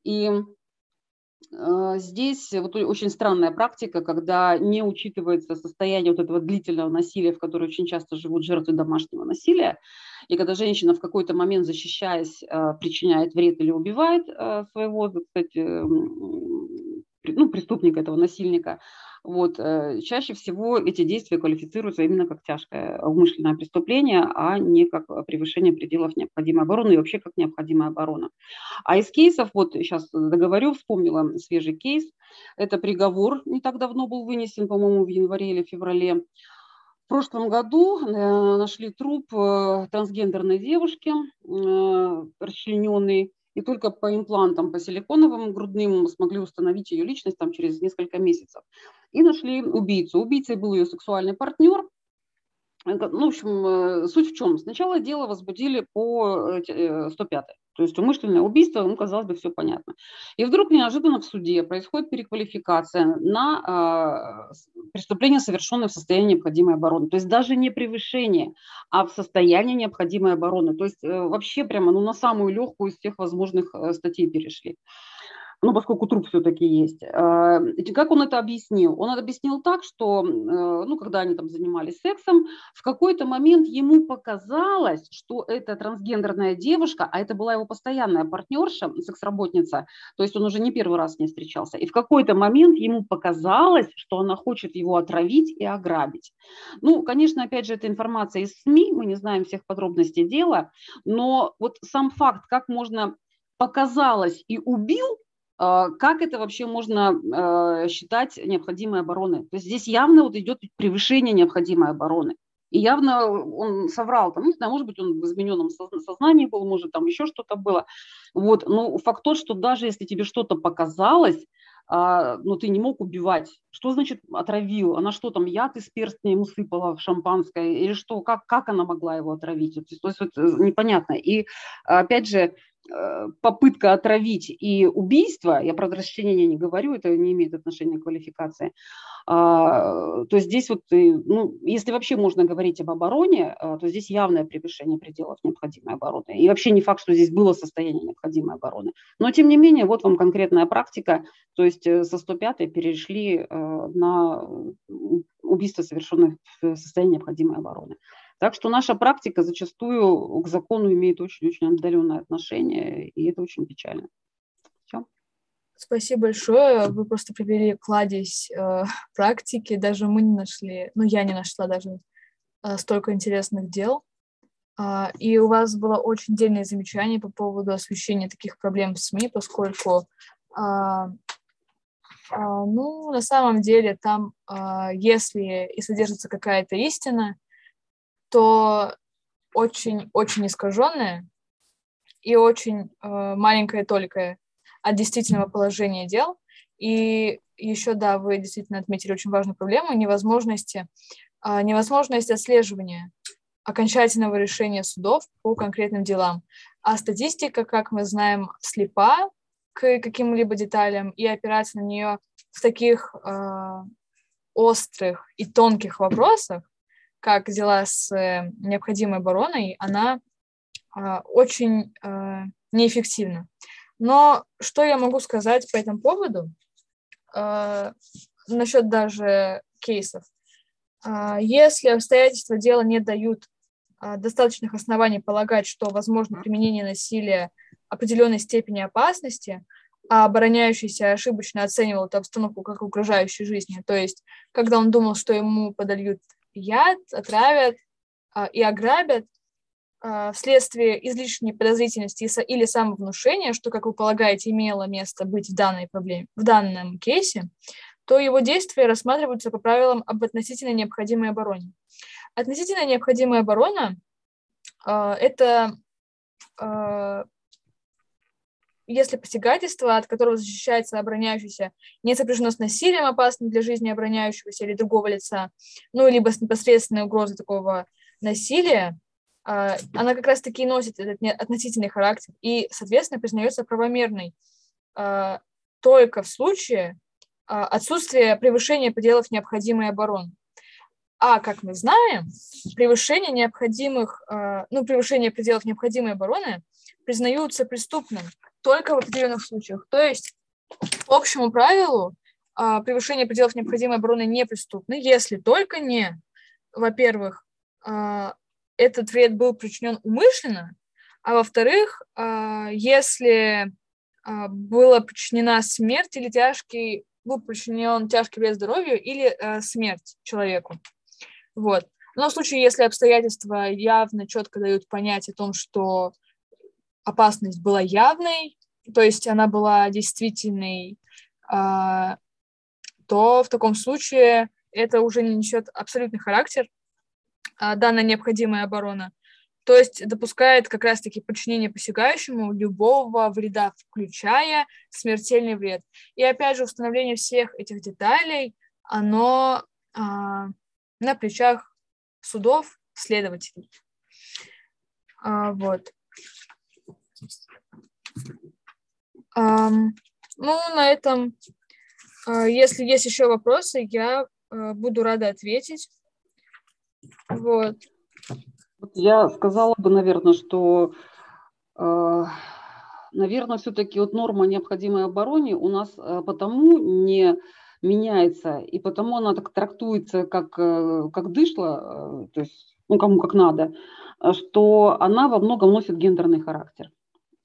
И э, здесь вот очень странная практика, когда не учитывается состояние вот этого длительного насилия, в котором очень часто живут жертвы домашнего насилия. И когда женщина в какой-то момент, защищаясь, э, причиняет вред или убивает э, своего, кстати, ну, преступника, этого насильника, вот, э, чаще всего эти действия квалифицируются именно как тяжкое умышленное преступление, а не как превышение пределов необходимой обороны и вообще как необходимая оборона. А из кейсов, вот сейчас договорю, вспомнила свежий кейс, это приговор не так давно был вынесен, по-моему, в январе или феврале. В прошлом году э, нашли труп э, трансгендерной девушки, расчлененный, и только по имплантам, по силиконовым грудным смогли установить ее личность там через несколько месяцев. И нашли убийцу. Убийцей был ее сексуальный партнер. Ну, в общем, э, суть в чем? Сначала дело возбудили по 105 э, то есть умышленное убийство, ну, казалось бы, все понятно. И вдруг неожиданно в суде происходит переквалификация на э, преступление, совершенное в состоянии необходимой обороны. То есть даже не превышение, а в состоянии необходимой обороны. То есть э, вообще прямо ну, на самую легкую из всех возможных э, статей перешли ну, поскольку труп все-таки есть. А, как он это объяснил? Он это объяснил так, что, э, ну, когда они там занимались сексом, в какой-то момент ему показалось, что эта трансгендерная девушка, а это была его постоянная партнерша, секс-работница, то есть он уже не первый раз с ней встречался, и в какой-то момент ему показалось, что она хочет его отравить и ограбить. Ну, конечно, опять же, это информация из СМИ, мы не знаем всех подробностей дела, но вот сам факт, как можно показалось и убил, как это вообще можно а, считать необходимой обороной? То есть здесь явно вот идет превышение необходимой обороны. И явно он соврал, там, не знаю, может быть, он в измененном сознании был, может, там еще что-то было. Вот. Но факт тот, что даже если тебе что-то показалось, а, но ты не мог убивать. Что значит отравил? Она что там, яд из перстня ему сыпала в шампанское? Или что? Как, как она могла его отравить? То есть, то есть вот, э, непонятно. И опять же, попытка отравить и убийство, я про расчленение не говорю, это не имеет отношения к квалификации, а, то здесь вот, ну, если вообще можно говорить об обороне, а, то здесь явное превышение пределов необходимой обороны. И вообще не факт, что здесь было состояние необходимой обороны. Но тем не менее, вот вам конкретная практика, то есть э, со 105 перешли э, на убийство, совершенное в состоянии необходимой обороны. Так что наша практика зачастую к закону имеет очень-очень отдаленное отношение, и это очень печально. Все. Спасибо большое. Вы просто привели кладезь э, практики. Даже мы не нашли, ну, я не нашла даже э, столько интересных дел. Э, и у вас было очень дельное замечание по поводу освещения таких проблем в СМИ, поскольку, э, ну, на самом деле там, если и содержится какая-то истина, то очень-очень искаженное и очень э, маленькое только от действительного положения дел. И еще, да, вы действительно отметили очень важную проблему невозможности, э, невозможность отслеживания окончательного решения судов по конкретным делам. А статистика, как мы знаем, слепа к каким-либо деталям, и опираться на нее в таких э, острых и тонких вопросах как дела с э, необходимой обороной, она а, очень а, неэффективна. Но что я могу сказать по этому поводу? А, насчет даже кейсов. Если обстоятельства дела не дают достаточных оснований полагать, что возможно применение насилия определенной степени опасности, а обороняющийся ошибочно оценивал эту обстановку как угрожающую жизни. То есть, когда он думал, что ему подольют яд, отравят а, и ограбят а, вследствие излишней подозрительности или самовнушения, что, как вы полагаете, имело место быть в данной проблеме, в данном кейсе, то его действия рассматриваются по правилам об относительно необходимой обороне. Относительно необходимая оборона э, – это э, если посягательство, от которого защищается обороняющийся, не сопряжено с насилием, опасным для жизни обороняющегося или другого лица, ну, либо с непосредственной угрозой такого насилия, э, она как раз-таки носит этот относительный характер и, соответственно, признается правомерной э, только в случае, а, отсутствие превышения пределов необходимой обороны. А, как мы знаем, превышение необходимых, а, ну, превышение пределов необходимой обороны признаются преступным только в определенных случаях. То есть, по общему правилу, а, превышение пределов необходимой обороны не преступно, если только не, во-первых, этот вред был причинен умышленно, а во-вторых, если была причинена смерть или тяжкий был причинен тяжкий вред здоровью или смерть человеку. Вот. Но в случае, если обстоятельства явно четко дают понять о том, что опасность была явной, то есть она была действительной, э, то в таком случае это уже не несет абсолютный характер, э, данная необходимая оборона то есть допускает как раз-таки подчинение посягающему любого вреда, включая смертельный вред. И опять же, установление всех этих деталей, оно а, на плечах судов, следователей. А, вот. А, ну, на этом, а, если есть еще вопросы, я а, буду рада ответить. Вот. Я сказала бы, наверное, что, э, наверное, все-таки вот норма необходимой обороне у нас потому не меняется, и потому она так трактуется, как, как дышло, то есть, ну, кому как надо, что она во многом носит гендерный характер.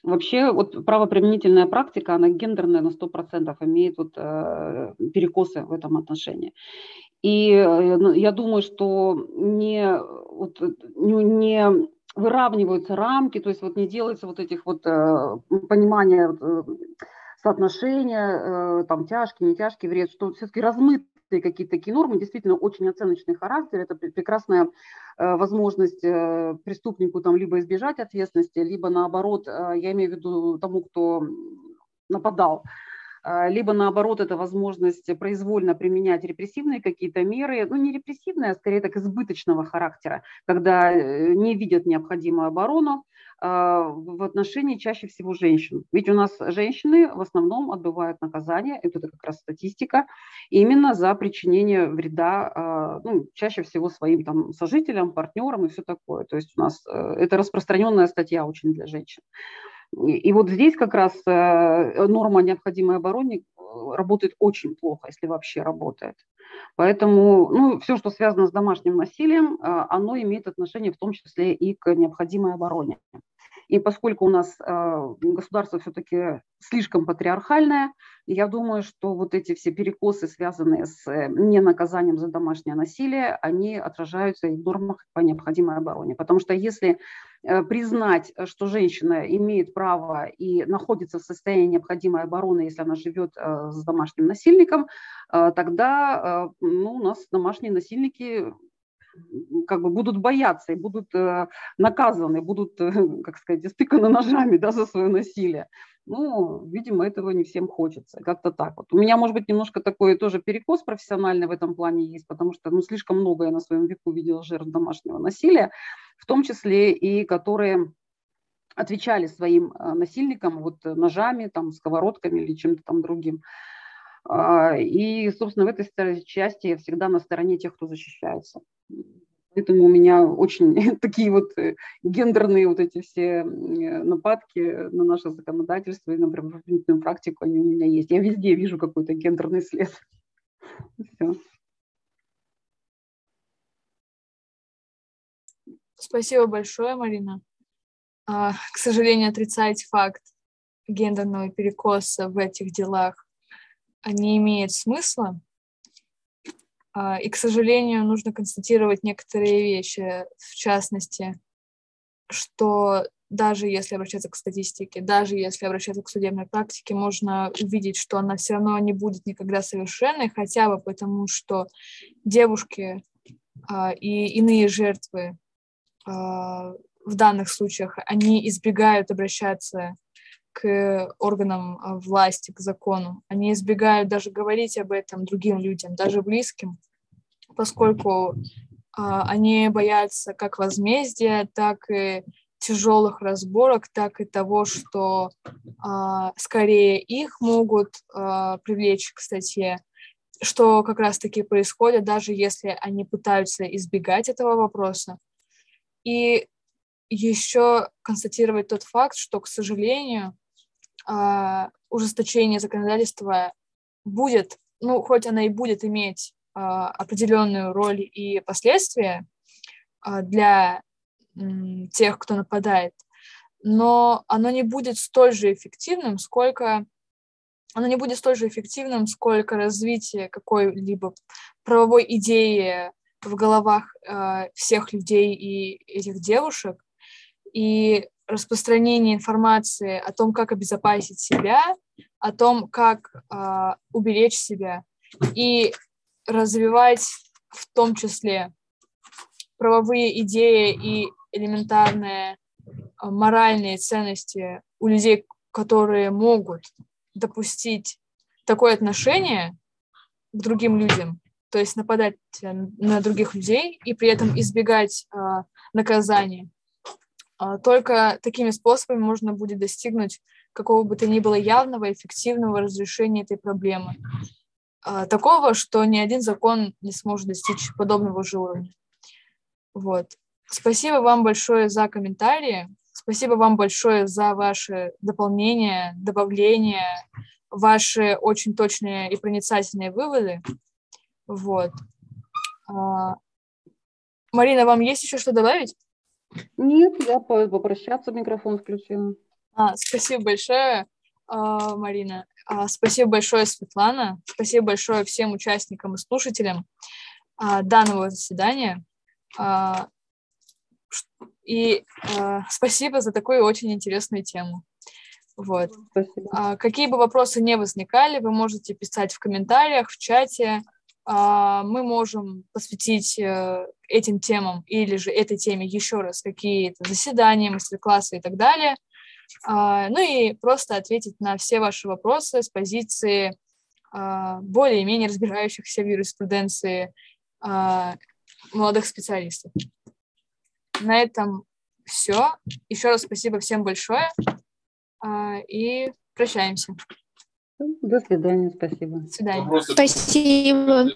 Вообще, вот правоприменительная практика, она гендерная на 100%, имеет вот, э, перекосы в этом отношении. И э, ну, я думаю, что не, вот, не, не выравниваются рамки, то есть вот не делается вот этих вот э, понимания э, соотношения, э, там тяжкий, не тяжкий вред, что все-таки размытые какие-то такие нормы, действительно очень оценочный характер, это прекрасная э, возможность э, преступнику там либо избежать ответственности, либо наоборот, э, я имею в виду тому, кто нападал, либо наоборот это возможность произвольно применять репрессивные какие-то меры, ну не репрессивные, а скорее так избыточного характера, когда э, не видят необходимую оборону а, в отношении чаще всего женщин. Ведь у нас женщины в основном отбывают наказание, это как раз статистика, именно за причинение вреда, а, ну, чаще всего своим там сожителям, партнерам и все такое. То есть у нас э, это распространенная статья очень для женщин. И вот здесь как раз э, норма необходимой обороне э, работает очень плохо, если вообще работает. Поэтому ну, все, что связано с домашним насилием, э, оно имеет отношение в том числе и к необходимой обороне. И поскольку у нас э, государство все-таки слишком патриархальное, я думаю, что вот эти все перекосы, связанные с э, ненаказанием за домашнее насилие, они отражаются и в нормах по необходимой обороне. Потому что если э, признать, что женщина имеет право и находится в состоянии необходимой обороны, если она живет с домашним насильником, тогда ну, у нас домашние насильники как бы будут бояться и будут э, наказаны, будут, э, как сказать, истыканы ножами да, за свое насилие. Ну, видимо, этого не всем хочется. Как-то так вот. У меня, может быть, немножко такой тоже перекос профессиональный в этом плане есть, потому что ну, слишком много я на своем веку видела жертв домашнего насилия, в том числе и которые отвечали своим э, насильникам вот ножами, там, сковородками или чем-то там другим. А, и, собственно, в этой части я всегда на стороне тех, кто защищается. Поэтому у меня очень такие вот э, гендерные вот эти все нападки на наше законодательство и на правоохранительную практику, они у меня есть. Я везде вижу какой-то гендерный след. Все. Спасибо большое, Марина. А, к сожалению, отрицать факт гендерного перекоса в этих делах не имеет смысла. А, и, к сожалению, нужно констатировать некоторые вещи, в частности, что даже если обращаться к статистике, даже если обращаться к судебной практике, можно увидеть, что она все равно не будет никогда совершенной, хотя бы потому, что девушки а, и иные жертвы а, в данных случаях, они избегают обращаться к органам а, власти, к закону. Они избегают даже говорить об этом другим людям, даже близким, поскольку а, они боятся как возмездия, так и тяжелых разборок, так и того, что а, скорее их могут а, привлечь к статье, что как раз-таки происходит, даже если они пытаются избегать этого вопроса. И еще констатировать тот факт, что, к сожалению, а, ужесточение законодательства будет, ну, хоть она и будет иметь а, определенную роль и последствия а, для тех, кто нападает, но оно не будет столь же эффективным, сколько оно не будет столь же эффективным, сколько развитие какой-либо правовой идеи в головах э, всех людей и этих девушек. И распространение информации о том, как обезопасить себя, о том, как э, уберечь себя и развивать в том числе правовые идеи и элементарные а, моральные ценности у людей, которые могут допустить такое отношение к другим людям, то есть нападать на других людей и при этом избегать э, наказания. Э, только такими способами можно будет достигнуть какого бы то ни было явного, эффективного разрешения этой проблемы. Э, такого, что ни один закон не сможет достичь подобного же уровня. Вот. Спасибо вам большое за комментарии. Спасибо вам большое за ваши дополнения, добавления, ваши очень точные и проницательные выводы. Вот. А, Марина, вам есть еще что добавить? Нет, я попрощаться, микрофон включила. А, спасибо большое, а, Марина. А, спасибо большое, Светлана. Спасибо большое всем участникам и слушателям данного заседания. И э, спасибо за такую очень интересную тему. Вот. А, какие бы вопросы не возникали, вы можете писать в комментариях, в чате. А, мы можем посвятить э, этим темам или же этой теме еще раз какие-то заседания, мастер-классы и так далее. А, ну и просто ответить на все ваши вопросы с позиции а, более-менее разбирающихся в юриспруденции молодых специалистов. На этом все. Еще раз спасибо всем большое. И прощаемся. До свидания, спасибо. До свидания. Спасибо.